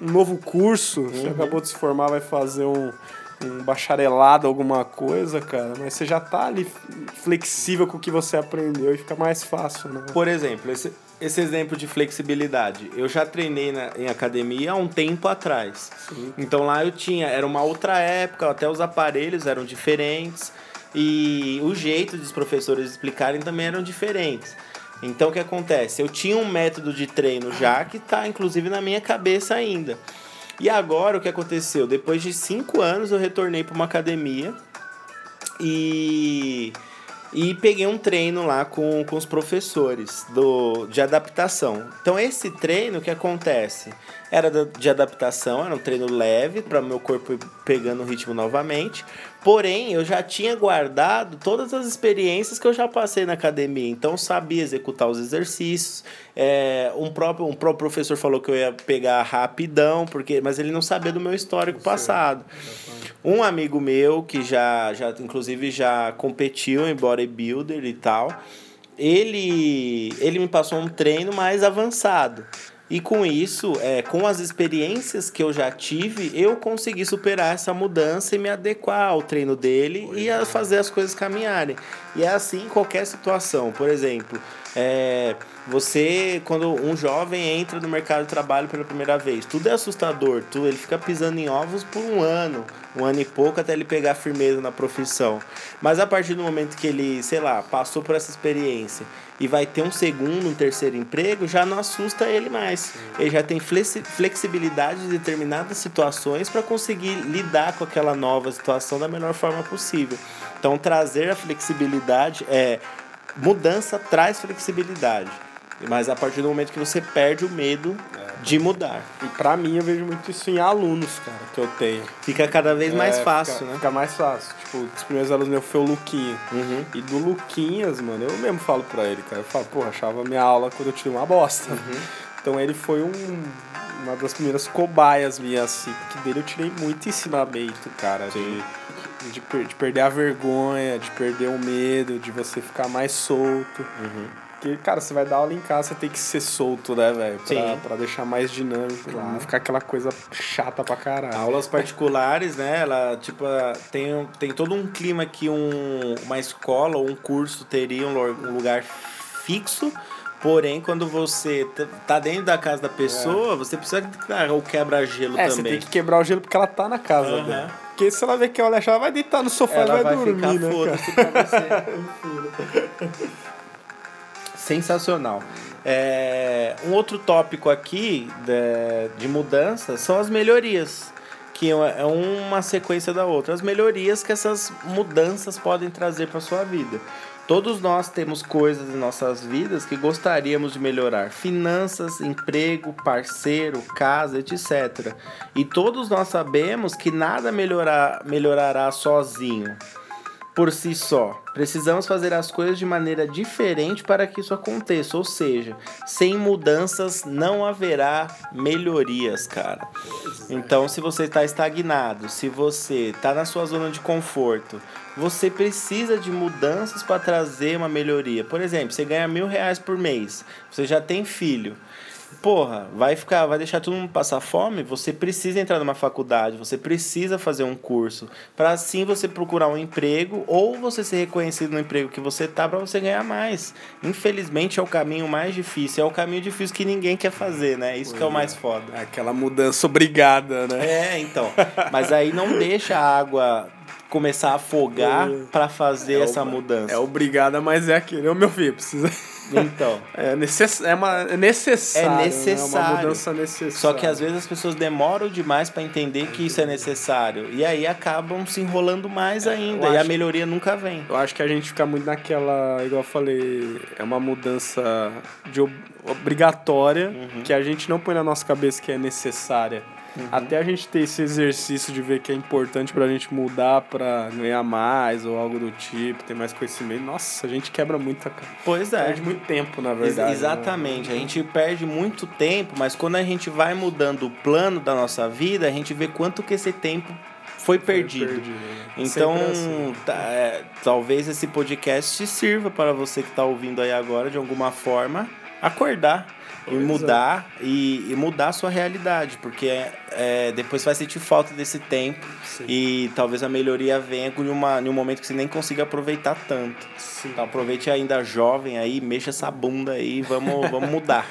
um novo curso, você Uhum. acabou de se formar, vai fazer um, um bacharelado, alguma coisa, cara, mas você já tá ali flexível com o que você aprendeu e fica mais fácil, né? Por exemplo, esse, esse exemplo de flexibilidade. Eu já treinei na- em academia há um tempo atrás. Então lá eu tinha, era uma outra época, até os aparelhos eram diferentes e o jeito dos professores explicarem também eram diferentes. Então o que acontece? Eu tinha um método de treino já que está inclusive na minha cabeça ainda. E agora o que aconteceu? Depois de cinco anos eu retornei para uma academia e, e peguei um treino lá com, com os professores do, de adaptação. Então, esse treino, o que acontece? Era de adaptação, era um treino leve para meu corpo ir pegando o ritmo novamente. Porém, eu já tinha guardado todas as experiências que eu já passei na academia. Então, eu sabia executar os exercícios. É, um, próprio, um próprio professor falou que eu ia pegar rapidão, porque, mas ele não sabia do meu histórico passado. Um amigo meu que já, já inclusive já competiu em bodybuilder e tal, ele, ele me passou um treino mais avançado. E com isso, é, com as experiências que eu já tive, eu consegui superar essa mudança e me adequar ao treino dele e a fazer as coisas caminharem. E é assim em qualquer situação. Por exemplo, é, você, quando um jovem entra no mercado de trabalho pela primeira vez, tudo é assustador, tudo, ele fica pisando em ovos por um ano, um ano e pouco até ele pegar firmeza na profissão. Mas a partir do momento que ele, sei lá, passou por essa experiência e vai ter um segundo, um terceiro emprego, já não assusta ele mais. Ele já tem flexi- flexibilidade de determinadas situações para conseguir lidar com aquela nova situação da melhor forma possível. Então, trazer a flexibilidade é mudança traz flexibilidade. Mas a partir do momento que você perde o medo de mudar, E pra mim eu vejo muito isso em alunos, cara, que eu tenho. fica cada vez mais É, fácil, fica, né? Fica mais fácil. Tipo, um dos primeiros alunos meus foi o Luquinha. Uhum. E do Luquinhas, mano, eu mesmo falo pra ele, cara. Eu falo, pô, achava minha aula quando eu tirei uma bosta. Uhum. Então ele foi um, uma das primeiras cobaias minhas, assim, porque dele eu tirei muito ensinamento, cara. De, de, per- de perder a vergonha, de perder o medo, de você ficar mais solto. Uhum. Porque, cara, você vai dar aula em casa, você tem que ser solto, né, velho? Pra, Sim. pra deixar mais dinâmico, pra não ficar aquela coisa chata pra caralho. Aulas particulares, né? Ela, tipo, tem, tem todo um clima que um, uma escola ou um curso teria um, lu- lugar fixo. Porém, quando você tá dentro da casa da pessoa, você precisa dar o quebra-gelo É, você também. tem que quebrar o gelo porque ela tá na casa Aham. dela. Porque se ela ver que ela ela vai deitar no sofá Ela e vai, vai dormir, ficar né, cara? pra você. Sensacional. É, um outro tópico aqui de, de mudança são as melhorias, que é é uma sequência da outra. As melhorias que essas mudanças podem trazer para sua vida. Todos nós temos coisas em nossas vidas que gostaríamos de melhorar: finanças, emprego, parceiro, casa, etc. E todos nós sabemos que nada melhorar, melhorará sozinho por si só. Precisamos fazer as coisas de maneira diferente para que isso aconteça. Ou seja, sem mudanças não haverá melhorias, cara. Então, se você está estagnado, se você está na sua zona de conforto, você precisa de mudanças para trazer uma melhoria. Por exemplo, você ganha mil reais por mês, você já tem filho. Porra, vai ficar, vai deixar todo mundo passar fome? Você precisa entrar numa faculdade, você precisa fazer um curso, para assim você procurar um emprego ou você ser reconhecido no emprego que você tá para você ganhar mais. Infelizmente é o caminho mais difícil, é o caminho difícil que ninguém quer fazer, né? Isso que é o mais foda. É aquela mudança obrigada, né? É, então. Mas aí não deixa a água começar a afogar pra fazer essa mudança. É obrigada, mas é aquele. Ô, meu filho, precisa. Então. É, necess... é, uma... é necessário. É né? necessário. uma mudança necessária. Só que às vezes as pessoas demoram demais pra entender que isso é necessário. E aí acabam se enrolando mais ainda. eu E a melhoria nunca vem. Eu acho que a gente fica muito naquela, igual eu falei, é uma mudança de ob- obrigatória Uhum. que a gente não põe na nossa cabeça que é necessária. Uhum. Até a gente ter esse exercício de ver que é importante pra gente mudar pra ganhar mais ou algo do tipo, ter mais conhecimento. Nossa, a gente quebra muita cara. Pois é. Perde muito tempo, na Ex- verdade. né? Exatamente. A gente perde muito tempo, mas quando a gente vai mudando o plano da nossa vida, a gente vê quanto que esse tempo foi perdido. perdido, né? Então, assim. tá, é, talvez esse podcast te sirva para você que está ouvindo aí agora, de alguma forma, acordar e mudar e, e mudar a sua realidade, porque é, depois vai sentir falta desse tempo Sim. e talvez a melhoria venha em, uma, em um momento que você nem consiga aproveitar tanto. Sim. Então aproveite ainda jovem aí, mexa essa bunda aí, vamos, vamos mudar.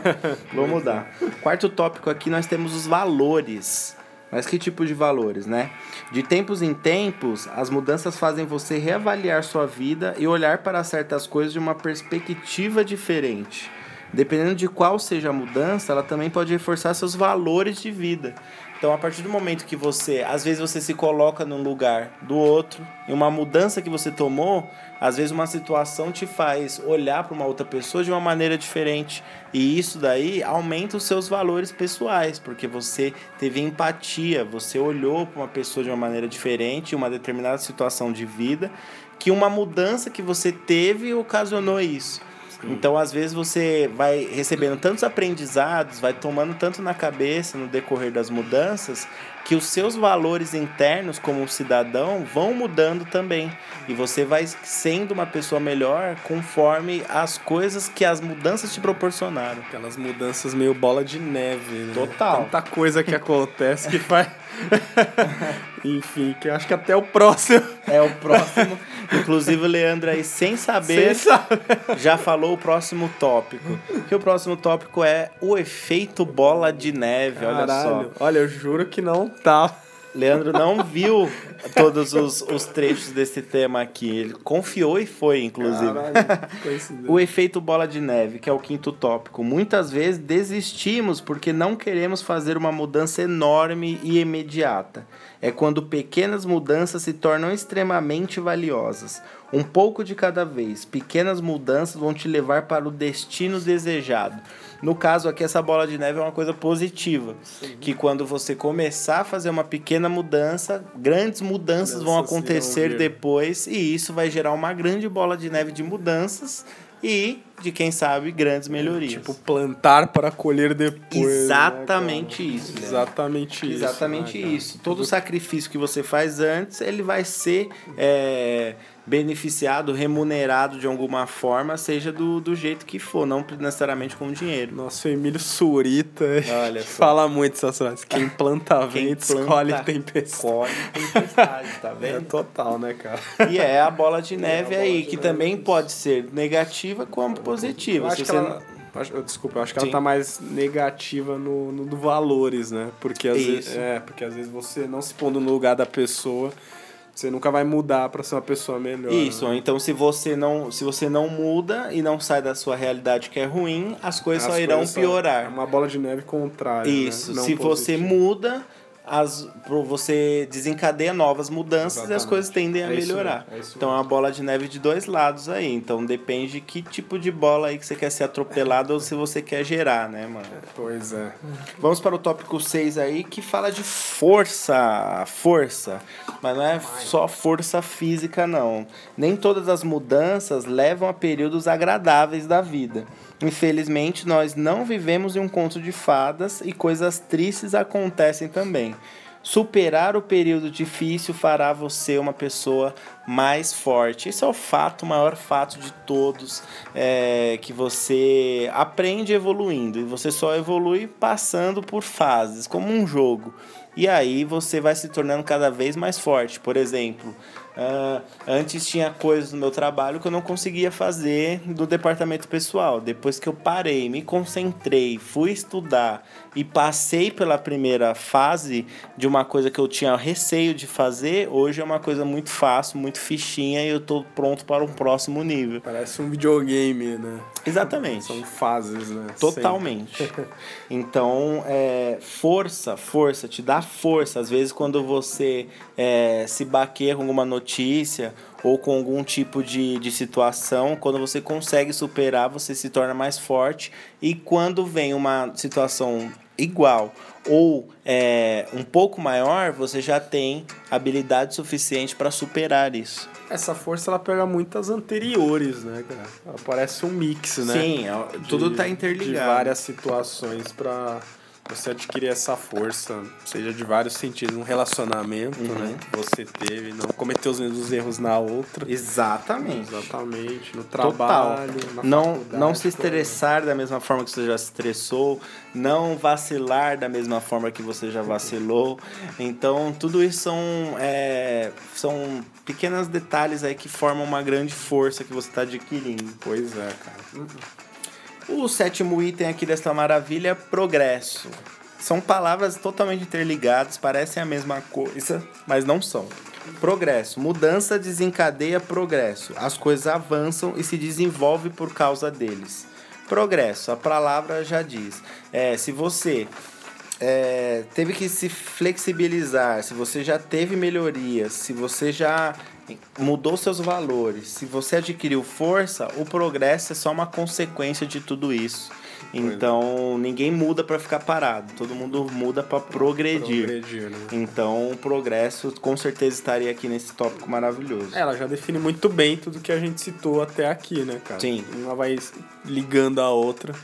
vamos mudar. Quarto tópico aqui nós temos os valores. Mas que tipo de valores, né? De tempos em tempos, as mudanças fazem você reavaliar sua vida e olhar para certas coisas de uma perspectiva diferente. Dependendo de qual seja a mudança, ela também pode reforçar seus valores de vida. Então, a partir do momento que você, às vezes você se coloca num lugar do outro, e uma mudança que você tomou, às vezes uma situação te faz olhar para uma outra pessoa de uma maneira diferente. E isso daí aumenta os seus valores pessoais, porque você teve empatia, você olhou para uma pessoa de uma maneira diferente, uma determinada situação de vida, que uma mudança que você teve ocasionou isso. Então, às vezes, você vai recebendo tantos aprendizados, vai tomando tanto na cabeça no decorrer das mudanças, que os seus valores internos como cidadão vão mudando também. E você vai sendo uma pessoa melhor conforme as coisas que as mudanças te proporcionaram. Aquelas mudanças meio bola de neve, né? Total. Tanta coisa que acontece que faz. Enfim, que eu acho que até o próximo. É o próximo. Inclusive, o Leandro aí, sem saber, Você sabe. já falou o próximo tópico. Que o próximo tópico é o efeito bola de neve. Olha só. Caralho. Olha, eu juro que não tá. Leandro não viu todos os, os trechos desse tema aqui. Ele confiou e foi, inclusive. Caralho. O efeito bola de neve, que é o quinto tópico. Muitas vezes desistimos porque não queremos fazer uma mudança enorme e imediata. É quando pequenas mudanças se tornam extremamente valiosas. Um pouco de cada vez. Pequenas mudanças vão te levar para o destino desejado. No caso aqui, essa bola de neve é uma coisa positiva. Que quando você começar a fazer uma pequena mudança, grandes mudanças vão Mudanças irão acontecer depois e isso vai gerar uma grande bola de neve de mudanças e de quem sabe grandes melhorias. Tipo, plantar para colher depois. né, exatamente cara? isso. Leandro. Exatamente isso. Exatamente né, isso. Todo o sacrifício que você faz antes, ele vai ser é, beneficiado, remunerado de alguma forma, seja do, do jeito que for, não necessariamente com dinheiro. Nosso Emílio Surita Olha fala muito essas frases. Quem planta Quem vento, planta, escolhe tempestade. Colhe tempestade, tá É vendo? total, né, cara? E é a bola de neve bola aí, de que neve, também isso. pode ser negativa como positiva. Eu Se acho que você ela... acho- Desculpa, eu acho que Sim. ela tá mais negativa no, no, do valores, né? Porque às, vezes, é, porque às vezes você não se pondo no lugar da pessoa, você nunca vai mudar pra ser uma pessoa melhor. Isso, né? então se você não, se você não muda e não sai da sua realidade que é ruim, as coisas As só irão só- piorar. É uma bola de neve contrária. Isso, né? Se você muda, as, você desencadeia novas mudanças e as Exatamente. coisas tendem a É melhorar. é isso então é uma bola de neve de dois lados aí. Então depende de que tipo de bola aí que você quer ser atropelado ou se você quer gerar, né, mano? Pois é. Vamos para o tópico 6 aí, que fala de força. Força. Mas não é só força física, não. Nem todas as mudanças levam a períodos agradáveis da vida. Infelizmente, nós não vivemos em um conto de fadas e coisas tristes acontecem também. Superar o período difícil fará você uma pessoa mais forte. Esse é o fato, o maior fato de todos, é que você aprende evoluindo e você só evolui passando por fases, como um jogo. E aí você vai se tornando cada vez mais forte. Por exemplo, Uh, antes tinha coisas no meu trabalho que eu não conseguia fazer do departamento pessoal. Depois que eu parei, me concentrei, fui estudar e passei pela primeira fase de uma coisa que eu tinha receio de fazer, hoje é uma coisa muito fácil, muito fichinha e eu estou pronto para um próximo nível. Parece um videogame, né? Exatamente. São fases, né? Totalmente. então, é, força, força, te dá força. Às vezes, quando você é, se baqueia com alguma notícia ou com algum tipo de, de situação, quando você consegue superar, você se torna mais forte. E quando vem uma situação igual ou é, um pouco maior, você já tem habilidade suficiente para superar isso. Essa força ela pega muitas anteriores, né, cara? Ela parece um mix, né? Sim, é, tudo está interligado. De várias situações para você adquirir essa força, seja de vários sentidos, um relacionamento, uhum. né, que você teve, não cometer os mesmos erros na outra. Exatamente. Exatamente, no trabalho, Total. não não se estressar toda. da mesma forma que você já se estressou, não vacilar da mesma forma que você já vacilou. Então, tudo isso são é, são pequenos detalhes aí que formam uma grande força que você está adquirindo. Pois é, cara. Uhum. O sétimo item aqui dessa maravilha é progresso. São palavras totalmente interligadas, parecem a mesma coisa, mas não são. Progresso. Mudança desencadeia progresso. As coisas avançam e se desenvolve por causa deles. Progresso. A palavra já diz. É, se você é, teve que se flexibilizar, se você já teve melhorias, se você já mudou seus valores, se você adquiriu força, o progresso é só uma consequência de tudo isso. Então, ninguém muda para ficar parado, todo mundo muda para progredir. progredir né? Então, o progresso com certeza estaria aqui nesse tópico maravilhoso. Ela já define muito bem tudo que a gente citou até aqui, né, cara? Sim. Uma vai ligando a outra.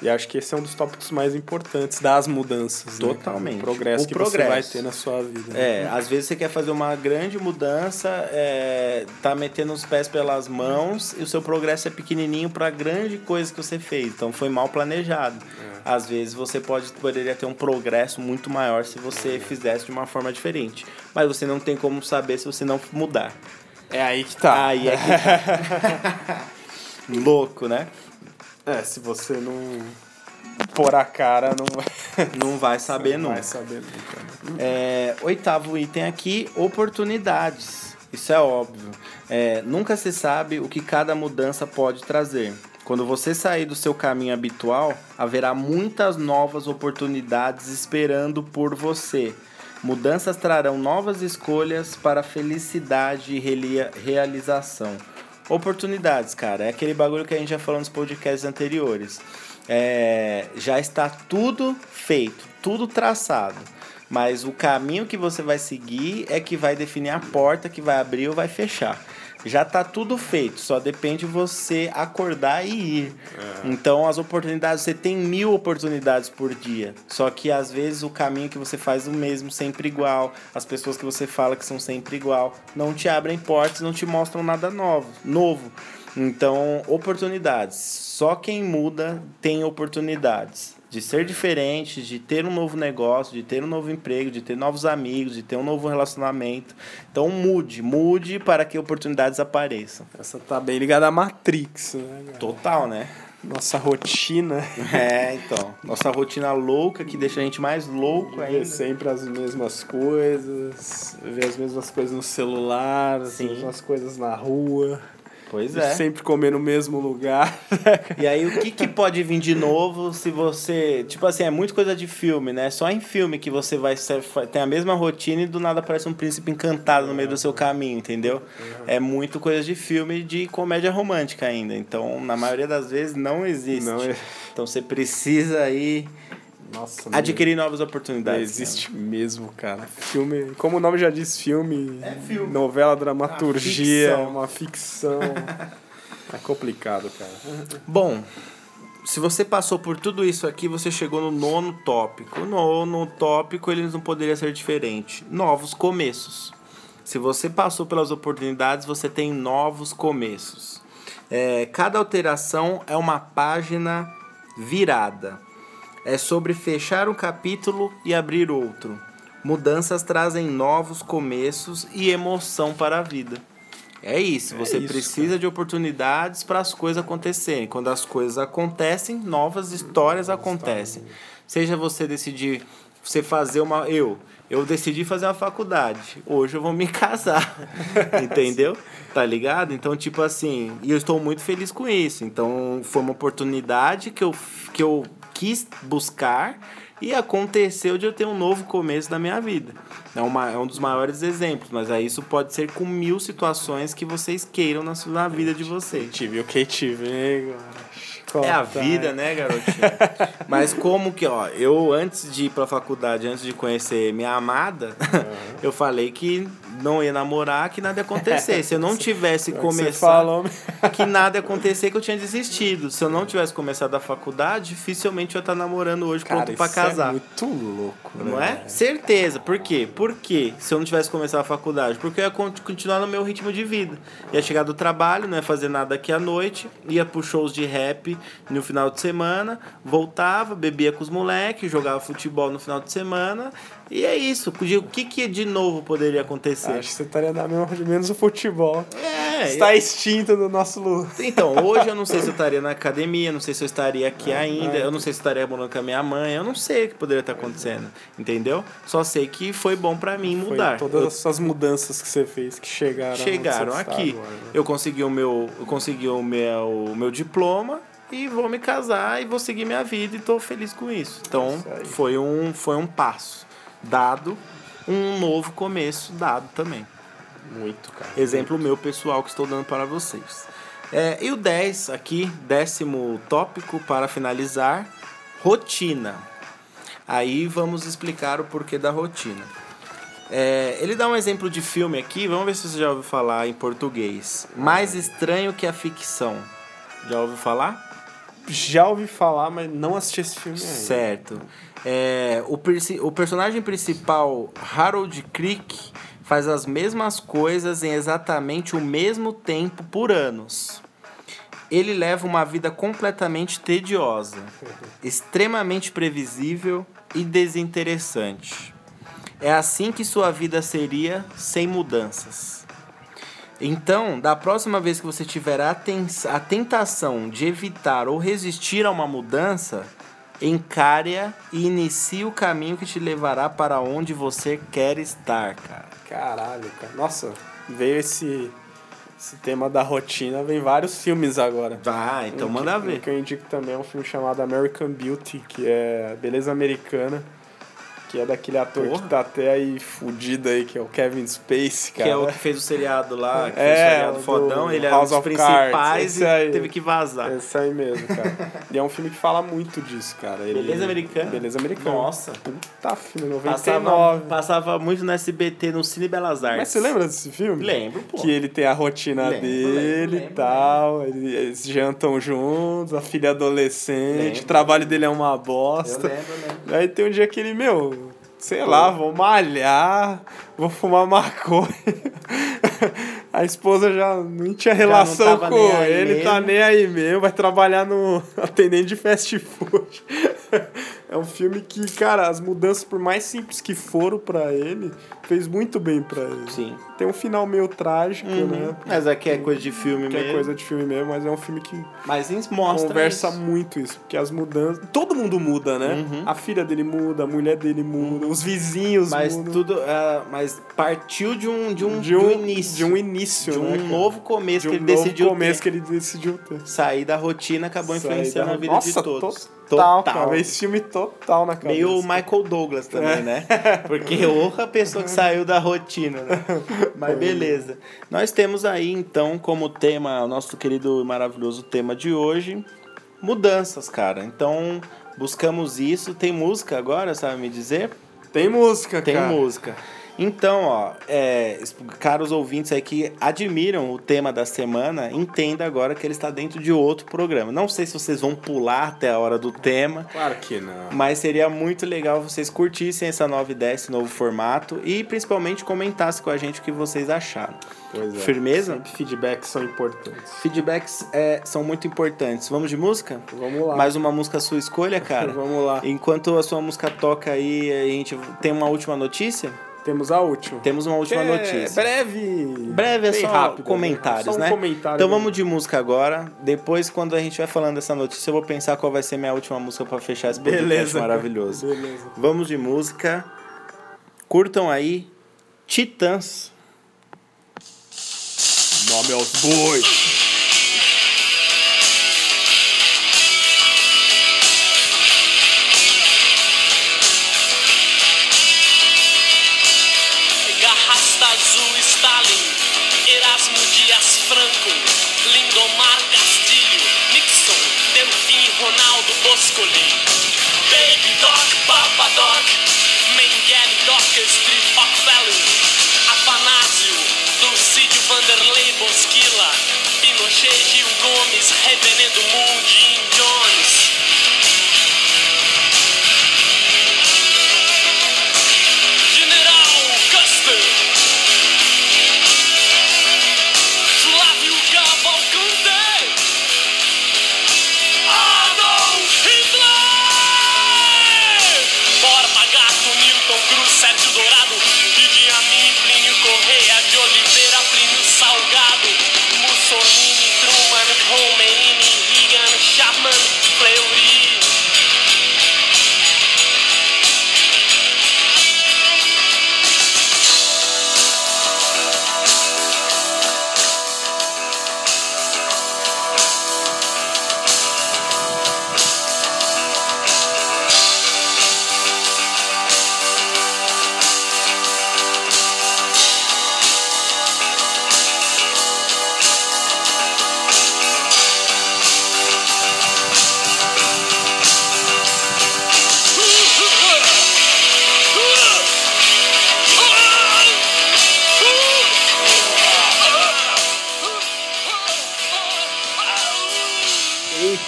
E acho que esse é um dos tópicos mais importantes das mudanças. Né, Totalmente. Né? O progresso o que progresso. você vai ter na sua vida. Né? É, às vezes você quer fazer uma grande mudança, é, tá metendo os pés pelas mãos e o seu progresso é pequenininho para grande coisa que você fez. Então foi mal planejado. É. Às vezes você pode poderia ter um progresso muito maior se você é. fizesse de uma forma diferente. Mas você não tem como saber se você não mudar. É aí que tá. Aí é que tá. Louco, né? É, se você não pôr a cara, não vai, não vai saber não nunca. Vai saber nunca. É, oitavo item aqui, oportunidades. Isso é óbvio. É, nunca se sabe o que cada mudança pode trazer. Quando você sair do seu caminho habitual, haverá muitas novas oportunidades esperando por você. Mudanças trarão novas escolhas para felicidade e realização. Oportunidades, cara. É aquele bagulho que a gente já falou nos podcasts anteriores. É, já está tudo feito, tudo traçado. Mas o caminho que você vai seguir é que vai definir a porta que vai abrir ou vai fechar já tá tudo feito, só depende você acordar e ir. É. Então as oportunidades, você tem mil oportunidades por dia. Só que às vezes o caminho que você faz é o mesmo, sempre igual. As pessoas que você fala que são sempre igual, não te abrem portas, não te mostram nada novo. novo. Então, oportunidades. Só quem muda tem oportunidades de ser diferente, de ter um novo negócio, de ter um novo emprego, de ter novos amigos, de ter um novo relacionamento. Então mude, mude para que oportunidades apareçam. Essa tá bem ligada à Matrix, né? Total, né? Nossa rotina. É, então. Nossa rotina louca que deixa a gente mais louco ainda. Ver sempre as mesmas coisas, ver as mesmas coisas no celular, Sim. as mesmas coisas na rua. Pois é. Sempre comer no mesmo lugar. e aí, o que, que pode vir de novo se você. Tipo assim, é muito coisa de filme, né? Só em filme que você vai ser, tem a mesma rotina e do nada aparece um príncipe encantado no meio do seu caminho, entendeu? É muito coisa de filme de comédia romântica ainda. Então, na maioria das vezes, não existe. Não é... Então, você precisa aí. Nossa, adquirir meu... novas oportunidades. Existe cara. mesmo, cara. Filme, como o nome já diz, filme, é filme. novela, dramaturgia, uma ficção. Uma ficção. é complicado, cara. Bom, se você passou por tudo isso aqui, você chegou no nono tópico. O nono tópico, ele não poderia ser diferente. Novos começos. Se você passou pelas oportunidades, você tem novos começos. É, cada alteração é uma página virada. É sobre fechar um capítulo e abrir outro. Mudanças trazem novos começos e emoção para a vida. É isso, É você isso, precisa de oportunidades para as coisas acontecerem. Quando as coisas acontecem, novas histórias acontecem. Seja você decidir você fazer uma eu, eu decidi fazer uma faculdade. Hoje eu vou me casar. Entendeu? Tá ligado? Então, tipo assim, e eu estou muito feliz com isso. Então, foi uma oportunidade que eu que eu quis buscar e aconteceu de eu ter um novo começo da minha vida. É, uma, é um dos maiores exemplos, mas aí isso pode ser com mil situações que vocês queiram na, sua- na vida de vocês. Tive o que tive, É a vida, né, garotinho? Mas como que, ó, eu antes de ir pra faculdade, antes de conhecer minha amada, eu falei que não ia namorar, que nada ia acontecer. Se eu não tivesse É começado, que nada ia acontecer, que eu tinha desistido. Se eu não tivesse começado a faculdade, dificilmente eu ia estar namorando hoje pronto pra isso é casar. muito louco, né? Não é? Certeza. Por quê? Por quê? Se eu não tivesse começado a faculdade? Porque eu ia con- continuar no meu ritmo de vida. Ia chegar do trabalho, não ia fazer nada aqui à noite, ia pro shows de rap no final de semana, voltava, bebia com os moleques, jogava futebol no final de semana. E é isso. O que, que de novo poderia acontecer? Acho que você estaria na mesma menos o futebol. É, Está extinto do nosso lu- Então, hoje eu não sei se eu estaria na academia, não sei se eu estaria aqui ainda, eu não sei se eu estaria morando com a minha mãe, eu não sei o que poderia estar acontecendo, entendeu? Só sei que foi bom pra mim Foi mudar. todas Eu- essas mudanças que você fez que chegaram. chegaram aqui. agora, né? Eu consegui o meu, eu consegui o meu, o meu diploma e vou me casar e vou seguir minha vida e tô feliz com isso. Então, Isso aí. foi um foi um passo dado, um novo começo dado também. Muito, cara. Exemplo meu pessoal que estou dando para vocês. É, e o 10 aqui, décimo tópico para finalizar, rotina. Aí vamos explicar o porquê da rotina. É, ele dá um exemplo de filme aqui, vamos ver se você já ouviu falar em português. Mais estranho que a ficção. Já ouviu falar? Já ouvi falar, mas não assisti esse filme ainda. Certo. É, o, o personagem principal, Harold Crick, faz as mesmas coisas em exatamente o mesmo tempo por anos. Ele leva uma vida completamente tediosa, extremamente previsível e desinteressante. É assim que sua vida seria sem mudanças. Então, da próxima vez que você tiver a, a tentação de evitar ou resistir a uma mudança, encare-a e inicie o caminho que te levará para onde você quer estar, cara. Caralho, cara. Nossa, veio esse, esse tema da rotina, vem vários filmes agora. Vai, então Um manda que- ver. Um que eu indico também é um filme chamado American Beauty, que é Beleza Americana, que é daquele ator Porra. que tá até aí fudido aí, que é o Kevin Spacey, Que cara. é o que fez o seriado lá, que É, fez o seriado o do fodão, ele é um House dos principais Cards, e aí. teve que vazar. Esse aí mesmo, cara. e é um filme que fala muito disso, cara. Ele- Beleza Americana? Beleza Americana. Nossa. Puta filme, Passava, 99. passava muito no SBT, no Cine Belas Artes. Mas você lembra desse filme? Lembro, pô. Que ele tem a rotina Lembro, dele lembro, e lembro, tal. ele- Eles jantam juntos, a filha é adolescente, Lembro. o trabalho dele é uma Eu bosta. lembro, eu lembro. Aí tem um dia que ele, meu, sei lá, vou malhar, vou fumar maconha. A esposa já não tinha relação tava com ele, tá mesmo. nem aí mesmo, vai trabalhar no atendente de fast food. É um filme que, cara, as mudanças, por mais simples que foram pra ele, fez muito bem pra ele. Sim. Tem um final meio trágico, né? Mas aqui é coisa de filme Que é mesmo. coisa de filme mesmo, mas é um filme que Mas mostra conversa isso. muito isso, porque as mudanças. Todo mundo muda, né? A filha dele muda, a mulher dele muda, os vizinhos Mas mudam. tudo, é, mas partiu de um de um, de um, início, de um início, de um né, novo começo de um que ele novo decidiu começo ter. que ele decidiu ter. sair da rotina acabou Sair influenciando da- a vida Nossa, de todos. Total, cara. Esse filme total na cabeça. Meio Michael Douglas também, É. né? Porque honra a pessoa que saiu da rotina, né? Mas beleza. Nós temos aí, então, como tema, o nosso querido e maravilhoso tema de hoje, mudanças, cara. Então, buscamos isso. Tem música agora, sabe me dizer? Tem música, Tem cara. música. Então, ó, é, caros ouvintes aí que admiram o tema da semana, entenda agora que ele está dentro de outro programa. Não sei se vocês vão pular até a hora do tema, Claro que não. mas seria muito legal vocês curtissem essa nova ideia, esse novo formato e principalmente comentassem com a gente o que vocês acharam. Pois é. Firmeza? Feedbacks são importantes. Feedbacks é, são muito importantes. Vamos de música? Vamos lá. Mais uma música à sua escolha, cara? Vamos lá. Enquanto a sua música toca aí, a gente tem uma última notícia? Temos a última. Temos uma última é notícia. Breve. Breve é só rápido, comentários, Só um né? comentário Então vamos de música agora. Depois, quando a gente vai falando dessa notícia, eu vou pensar qual vai ser minha última música pra fechar esse podcast Beleza. maravilhoso. Beleza. Vamos de música. Curtam aí. Titãs. Nome aos bois.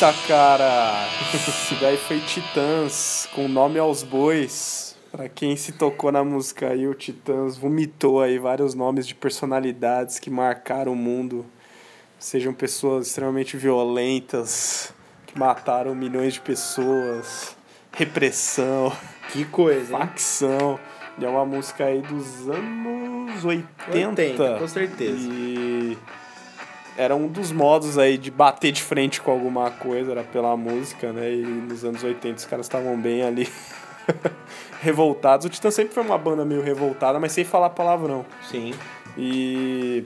Eita, cara! Esse daí foi Titãs, com nome aos bois. Pra quem se tocou na música aí, o Titãs vomitou aí vários nomes de personalidades que marcaram o mundo. Sejam pessoas extremamente violentas, que mataram milhões de pessoas, repressão, Que coisa, hein? facção. E é uma música aí dos anos 80. 80, com certeza. E era um dos modos aí de bater de frente com alguma coisa, era pela música, né? E nos anos 80 os caras estavam bem ali revoltados. O Titã sempre foi uma banda meio revoltada, mas sem falar palavrão. Sim. E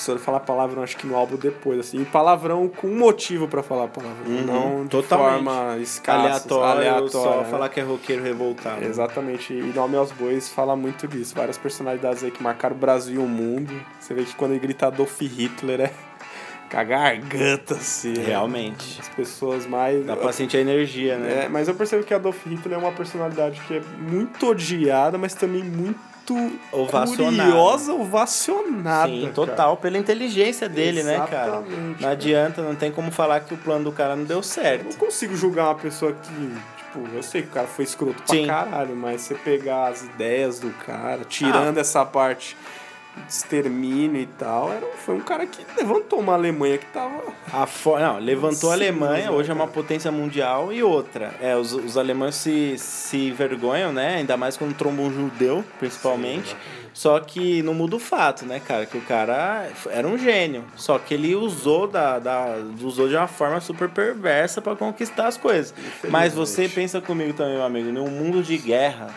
só falar palavrão acho que no álbum depois, assim. E palavrão com motivo pra falar palavrão, Uhum, não de totalmente. forma escassa, Aleatório, só né? falar que é roqueiro revoltado. Exatamente, e Nome aos Bois fala muito disso. Várias personalidades aí que marcaram o Brasil e o mundo. Você vê que quando ele grita Adolf Hitler é com a garganta, assim. né? Realmente. As pessoas mais. Dá pra sentir a energia, né? É, mas eu percebo que Adolf Hitler é uma personalidade que é muito odiada, mas também muito Ovacionada. curiosa, ovacionada. Sim, cara. total. Pela inteligência dele, né, cara? Exatamente, Não adianta, não tem como falar que o plano do cara não deu Eu não certo. consigo julgar uma pessoa que, tipo, eu sei que o cara foi escroto Sim. pra caralho, mas você pegar as ideias do cara, tirando essa parte extermínio e tal, era, foi um cara que levantou uma Alemanha que tava. A fo... Não, levantou a Sim, Alemanha, hoje é uma potência mundial e outra. É, os, os alemães se, se vergonham, né? Ainda mais quando tromba um judeu, principalmente. Só que não muda o fato, né, cara? Que o cara era um gênio. Só que ele usou, da, da, usou de uma forma super perversa pra conquistar as coisas. Mas você pensa comigo também, meu amigo, num mundo de guerra,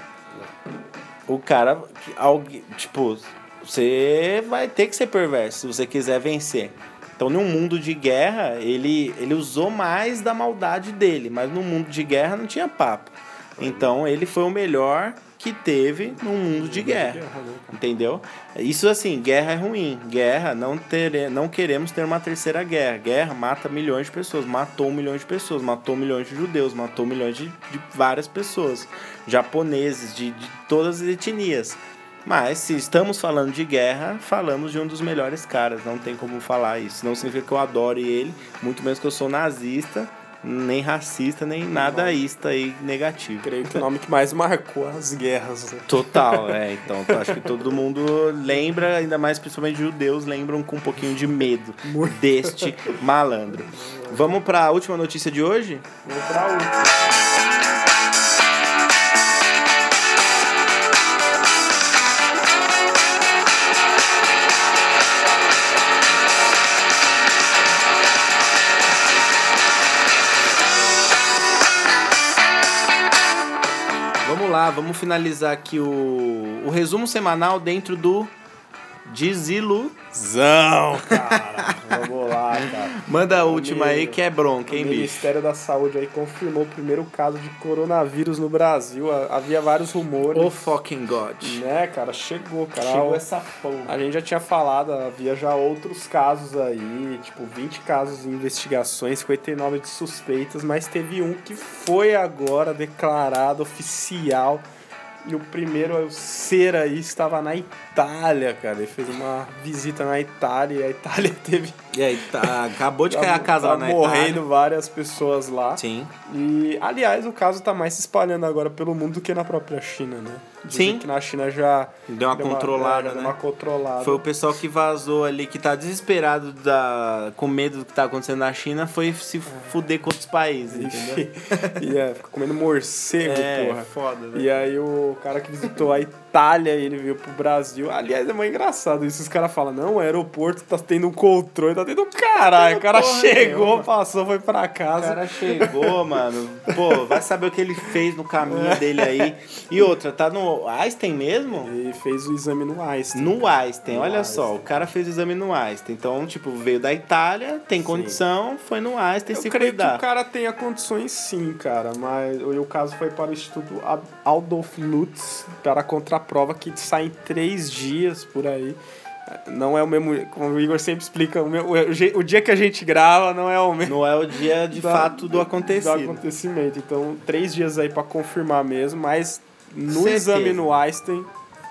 o cara, alguém, tipo, você vai ter que ser perverso se você quiser vencer. Então, num mundo de guerra, ele, ele usou mais da maldade dele, mas no mundo de guerra não tinha papo. Então, ele foi o melhor que teve num mundo de guerra. Entendeu? Isso assim, guerra é ruim. Guerra, não, tere, não queremos ter uma terceira guerra. Guerra mata milhões de pessoas. Matou milhões de pessoas. Matou milhões de judeus. Matou milhões de, de várias pessoas. Japoneses, de, de todas as etnias. Mas se estamos falando de guerra, falamos de um dos melhores caras. Não tem como falar isso. Não significa que eu adore ele, muito menos que eu sou nazista, nem racista, nem nadaísta aí negativo. Creio que o nome que mais marcou as guerras. Né? Total, é. Então acho que todo mundo lembra, ainda mais principalmente judeus, lembram com um pouquinho de medo deste malandro. Vamos para a última notícia de hoje? Vamos pra última. Lá, vamos finalizar aqui o, o resumo semanal dentro do Desilusão. Cara. Vamos lá, cara. Manda a última aí que é bronca, hein, o bicho? Ministério da Saúde aí confirmou o primeiro caso de coronavírus no Brasil. Ha- Havia vários rumores. Oh fucking God. Né, cara? Chegou, cara. Chegou O- essa porra. A gente já tinha falado, havia já outros casos aí, tipo 20 casos de investigações, 59 de suspeitas, mas teve um que foi agora declarado oficial. E o primeiro a ser aí estava na Itália, cara. Ele fez uma visita na Itália e a Itália teve. E aí, tá, acabou de cair a casa tá lá na morrendo Itália. várias pessoas lá. Sim. E, aliás, o caso tá mais se espalhando agora pelo mundo do que na própria China, né? Dizem Sim. que na China já Deu uma controlada, é, já deu né? uma controlada. Foi o pessoal que vazou ali, que tá desesperado da, com medo do que tá acontecendo na China, foi se fuder com outros países, entendeu? e é, fica comendo morcego, É, porra. foda, né? E aí o cara que visitou a Itália, ele veio pro Brasil. Aliás, é muito engraçado isso. Os caras falam, não, o aeroporto tá tendo um controle, tá tendo um caralho. O cara porra chegou, nenhuma. passou, foi pra O casa. cara chegou, mano. Pô, vai saber o que ele fez no caminho dele aí. E outra, tá no Einstein mesmo? E fez o exame no Einstein. No Einstein, No olha só, Einstein. o cara fez o exame no Einstein. Então, tipo, veio da Itália, tem condição, foi no Einstein Eu se creio que cuidar. o cara tenha condições sim, cara, mas o caso foi para o Instituto Ad- Adolf Lutz para a contraprova que sai em três dias por aí. Não é o mesmo, como o Igor sempre explica, o, meu- o o dia que a gente grava não é o mesmo Não é o dia de da- fato do do acontecido. acontecimento. Então, três dias aí para confirmar mesmo, mas no Certeza. exame no Einstein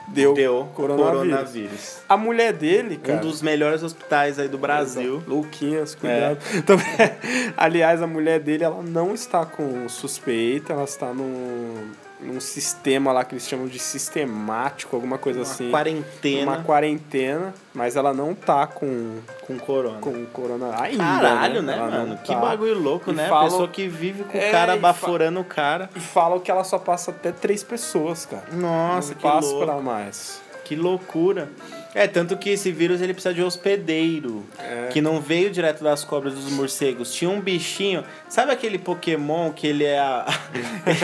deu, Deu coronavírus. coronavírus. A mulher dele, cara, Um dos melhores hospitais aí do Brasil. Luquinhas, cuidado. Então, aliás, a mulher dele, ela não está com suspeita, ela está num, num sistema lá que eles chamam de sistemático, alguma coisa assim. Quarentena Uma quarentena, mas ela não tá com, com corona. com corona ainda. Caralho, né, não mano? Que tá. bagulho louco, E né? falam- pessoa que vive com o É, cara e fa- baforando o cara. E falam que ela só passa até três pessoas, cara. Nossa, não que passa louco. pra mais. Que loucura. É, tanto que esse vírus ele precisa de hospedeiro. É. Que não veio direto das cobras dos morcegos. Tinha um bichinho. Sabe aquele Pokémon que ele é a.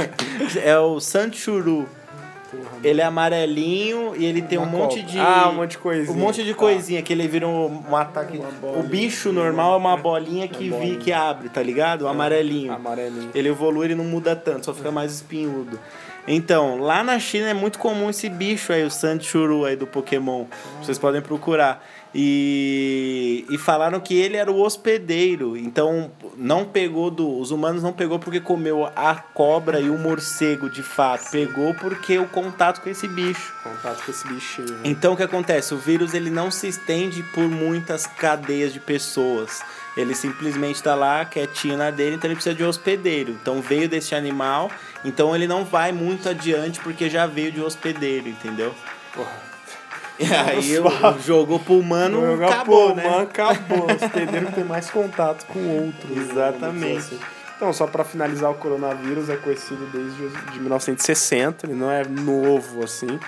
é o Sanchuru. Ele é amarelinho e ele tem um monte cobra. de. Ah, um monte de coisinha. Um monte de coisinha que ele vira um, um ataque. bolinha. O bicho normal é uma bolinha que, vi, bolinha. que abre, tá ligado? O amarelinho. Amarelinho. Ele evolui, ele não muda tanto, só fica mais espinhudo. Então, lá na China é muito comum esse bicho aí, o Sandshuru aí do Pokémon. Vocês podem procurar. E, e falaram que ele era o hospedeiro. Então, não pegou do. Os humanos não pegou porque comeu a cobra e o morcego de fato. Pegou porque o contato com esse bicho. Contato com esse bichinho. né? Então o que acontece? O vírus ele não se estende por muitas cadeias de pessoas. Ele simplesmente está lá quietinho na dele, então ele precisa de hospedeiro. Então veio desse animal, então ele não vai muito adiante porque já veio de hospedeiro, entendeu? Porra. E aí eu, jogou pro humano, Jogar acabou, pro né? humano, acabou. Os hospedeiro tem mais contato com outros. né? Exatamente. Então, só para finalizar, o coronavírus é conhecido desde de 1960, ele não é novo assim.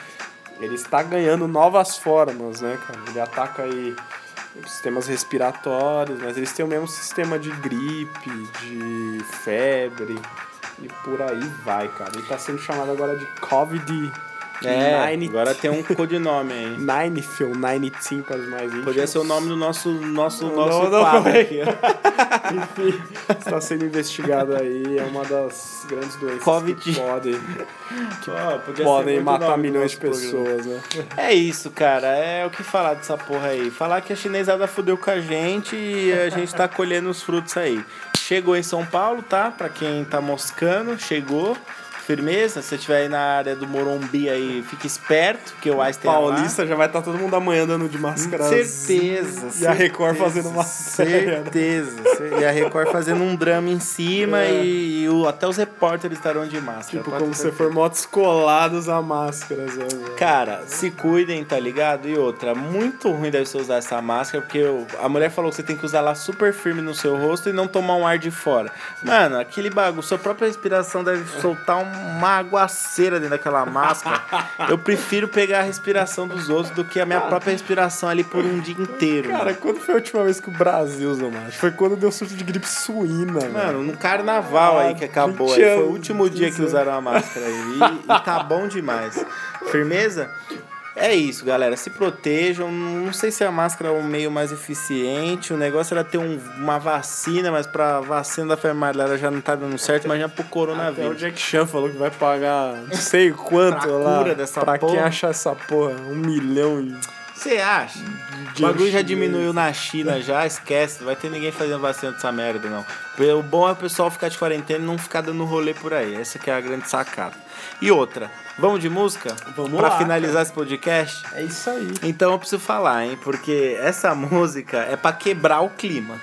Ele está ganhando novas formas, né, cara? Ele ataca aí sistemas respiratórios, mas eles têm o mesmo sistema de gripe, de febre e por aí vai, cara. Ele está sendo chamado agora de COVID É, agora tem um codinome aí. Nine Film, Nine Team para os mais íntimos. Podia ser o nome do nosso, nosso, Não, nosso não, quadro não. aqui. Enfim, está sendo investigado aí, é uma das grandes doenças Covid. que podem, podia ser podem matar milhões de pessoas, né? É isso, cara. É o que falar dessa porra aí. Falar que a chinesada fudeu com a gente e a gente tá colhendo os frutos aí. Chegou em São Paulo, tá? Pra quem tá moscando, chegou. Firmeza. Se você estiver aí na área do Morumbi aí, fique esperto, que o Ice tem Paulista já vai estar todo mundo amanhã andando de máscara. Certeza. E a Record certeza, fazendo uma Certeza. E a Record fazendo um drama em cima É. e, e o- até os repórteres estarão de máscara. Tipo, como se for motos colados a máscaras. velho? Cara, se cuidem, tá ligado? E outra, muito ruim deve ser usar essa máscara, porque eu- a mulher falou que você tem que usar ela super firme no seu rosto e não tomar um ar de fora. Mano, aquele bagulho, sua própria respiração deve soltar um- uma aguaceira dentro daquela máscara. Eu prefiro pegar a respiração dos outros do que a minha própria respiração ali por um dia inteiro. Cara, mano. quando foi a última vez que o Brasil usou máscara? Foi quando deu surto de gripe suína, Mano, mano. no carnaval aí que acabou 20 aí. Foi o último dia que 15 usaram a máscara aí. E, e tá bom demais. Firmeza? É isso, galera. Se protejam. Não sei se a máscara é o meio mais eficiente. O negócio era ter um- uma vacina, mas pra vacina da febre amarela já não tá dando certo. Imagina pro Até o coronavírus. Jack Chan falou que vai pagar não sei quanto Pra lá. cura dessa pra quem porra. achar essa porra, um milhão e... Você acha? O bagulho já diminuiu na China já, esquece. Não vai ter ninguém fazendo vacina dessa merda, não. O bom é o pessoal ficar de quarentena e não ficar dando rolê por aí. Essa que é a grande sacada. E outra, vamos de música? Vamos pra lá, finalizar esse podcast? É isso aí. Então eu preciso falar, hein? Porque essa música é pra quebrar o clima.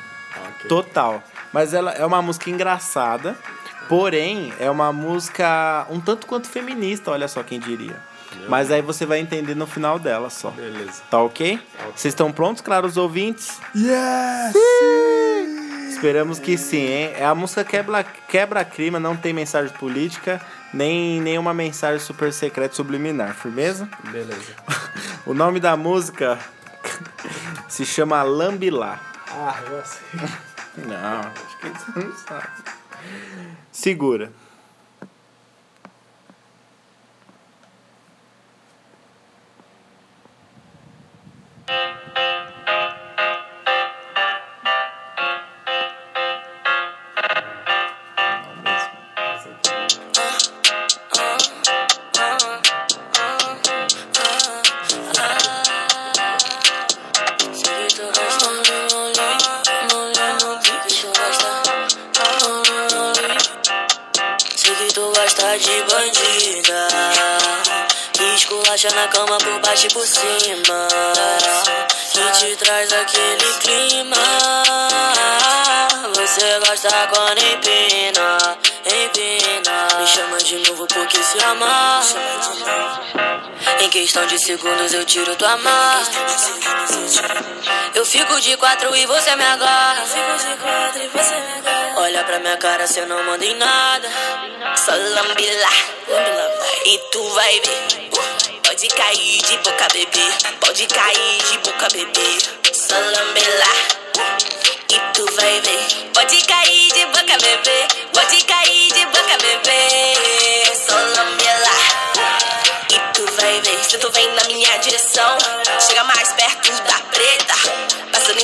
Total. Mas ela é uma música engraçada, porém é uma música um tanto quanto feminista, olha só quem diria. Mas aí você vai entender no final dela só. Beleza. Tá ok? Vocês estão prontos, claros ouvintes? Yes! Esperamos que sim, hein? É a música quebra, quebra clima, não tem mensagem política, nem nenhuma mensagem super secreta subliminar, firmeza? Beleza. O nome da música se chama Lambilá. Ah, eu sei. Não, acho que você não sabe. Segura. Cama por baixo e por cima Que te traz aquele clima Você gosta quando empina, empina Me chama de novo porque se ama Em questão de segundos eu tiro tua marca eu fico de quatro e você me agarra. Fico de quatro e você me agarra. Olha pra minha cara, cê não manda em nada. Só lambila, e tu vai ver. Pode cair de boca, bebê. Pode cair de boca, bebê. Só lambila, e tu vai ver. Pode cair de boca, bebê. Pode cair de boca, bebê. Só lambila. E tu vai ver, se tu vem na minha direção Chega mais perto da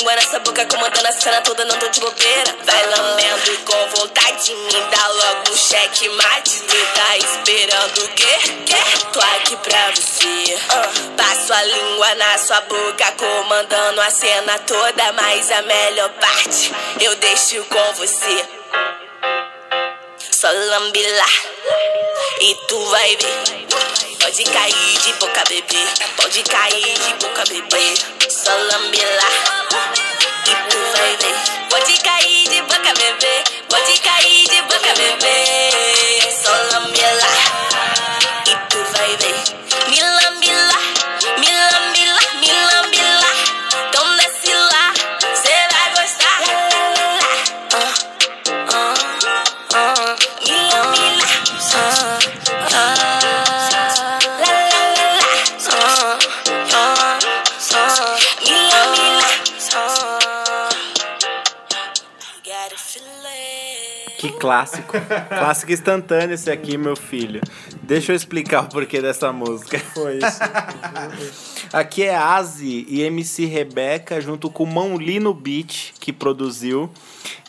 língua nessa boca, comandando a cena toda, não tô de bobeira Vai lambendo com vontade, me dá logo um cheque mate Tu tá esperando o quê? quê? Tô aqui pra você Ah, Passo a língua na sua boca, comandando a cena toda Mas a melhor parte eu deixo com você só lambilar e tu vai ver. Pode cair de boca, bebê. Pode cair de boca, bebê. Só lambilar e tu vai ver. Pode cair de boca, bebê. Pode cair de boca, bebê. Clássico. clássico instantâneo esse aqui, meu filho. Deixa eu explicar o porquê dessa música. Foi isso. Aqui é Azi e MC Rebeca junto com Mão Li no beat que produziu.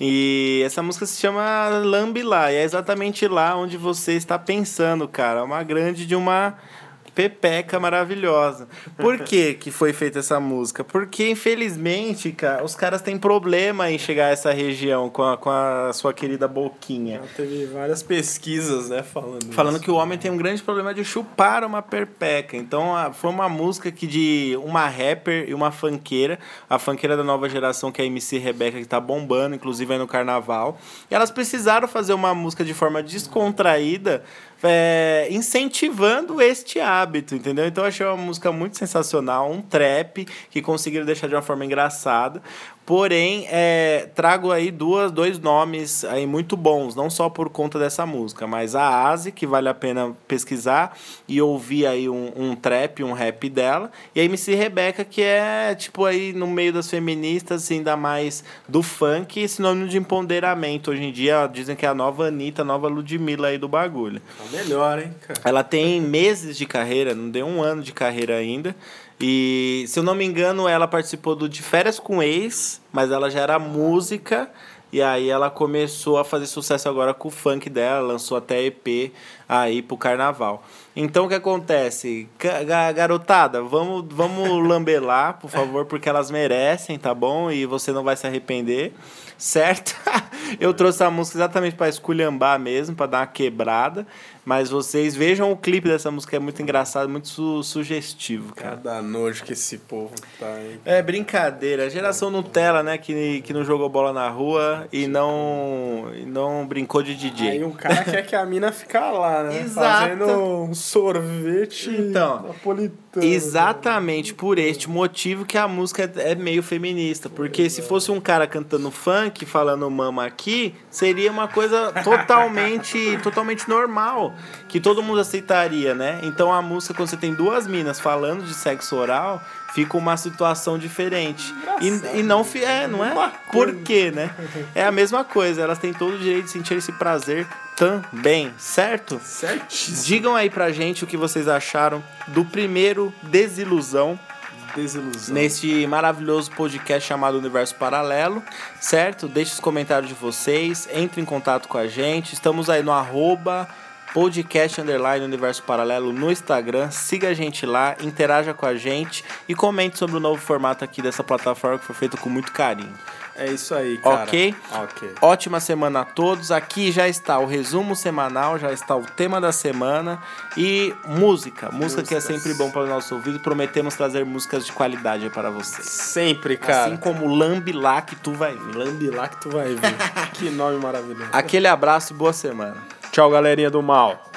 E essa música se chama Lambi lá. E é exatamente lá onde você está pensando, cara. Uma grande de uma Pepeca maravilhosa. Por que que foi feita essa música? Porque, infelizmente, cara, os caras têm problema em chegar a essa região com a, com a sua querida boquinha. Já teve várias pesquisas, né, falando Falando isso. que o homem tem um grande problema de chupar uma perpeca. Então, a- foi uma música que de uma rapper e uma funkeira, a funkeira da nova geração, que é a MC Rebeca, que tá bombando, inclusive aí no carnaval. E elas precisaram fazer uma música de forma descontraída, é, incentivando este hábito, entendeu? Então, eu achei uma música muito sensacional, um trap, que conseguiram deixar de uma forma engraçada. Porém, é, trago aí duas, dois nomes aí muito bons, não só por conta dessa música, mas a Asi, que vale a pena pesquisar e ouvir aí um, um trap, um rap dela, e a MC Rebeca, que é tipo aí no meio das feministas, ainda mais do funk, sinônimo de empoderamento. Hoje em dia dizem que é a nova Anitta, a nova Ludmilla aí do bagulho. Tá melhor, hein, cara. Ela tem meses de carreira, não deu um ano de carreira ainda. E, se eu não me engano, ela participou do De Férias com Ex, mas ela já era música. E aí ela começou a fazer sucesso agora com o funk dela, lançou até EP aí pro carnaval. Então o que acontece? Ga- ga- Garotada, vamos, vamos lambelar, por favor, porque elas merecem, tá bom? E você não vai se arrepender, certo? Eu trouxe a música exatamente para esculhambar mesmo, para dar uma quebrada. Mas vocês vejam o clipe dessa música, é muito engraçado, muito su- sugestivo, cara. Cada nojo que esse povo tá aí. É brincadeira. A geração Nutella, né? Que, que não jogou bola na rua e não, e não brincou de DJ. Aí um cara quer que a mina fica lá, né? Exato. Fazendo um sorvete Então, napolitano. Exatamente por este motivo que a música é meio feminista. Porque se fosse um cara cantando funk, falando mama aqui, seria uma coisa totalmente, totalmente normal. Que todo mundo aceitaria, né? Então a música, quando você tem duas minas falando de sexo oral, fica uma situação diferente. E, e não é, não é? Por quê, né? É a mesma coisa. Elas têm todo o direito de sentir esse prazer também, certo? Certíssimo. Digam aí pra gente o que vocês acharam do primeiro Desilusão Desilusão. neste maravilhoso podcast chamado Universo Paralelo, certo? Deixe os comentários de vocês, entre em contato com a gente. Estamos aí no arroba podcast underline Universo Paralelo no Instagram. Siga a gente lá, interaja com a gente e comente sobre o novo formato aqui dessa plataforma que foi feito com muito carinho. É isso aí, cara. Ok? Ok. Ótima semana a todos. Aqui já está o resumo semanal, já está o tema da semana e música. Música que é sempre bom para o nosso ouvido. Prometemos trazer músicas de qualidade para vocês. Sempre, cara. Assim como Lambi lá que tu vai ver. Lambe lá que tu vai ver. que nome maravilhoso. Aquele abraço e boa semana. Tchau, galerinha do mal.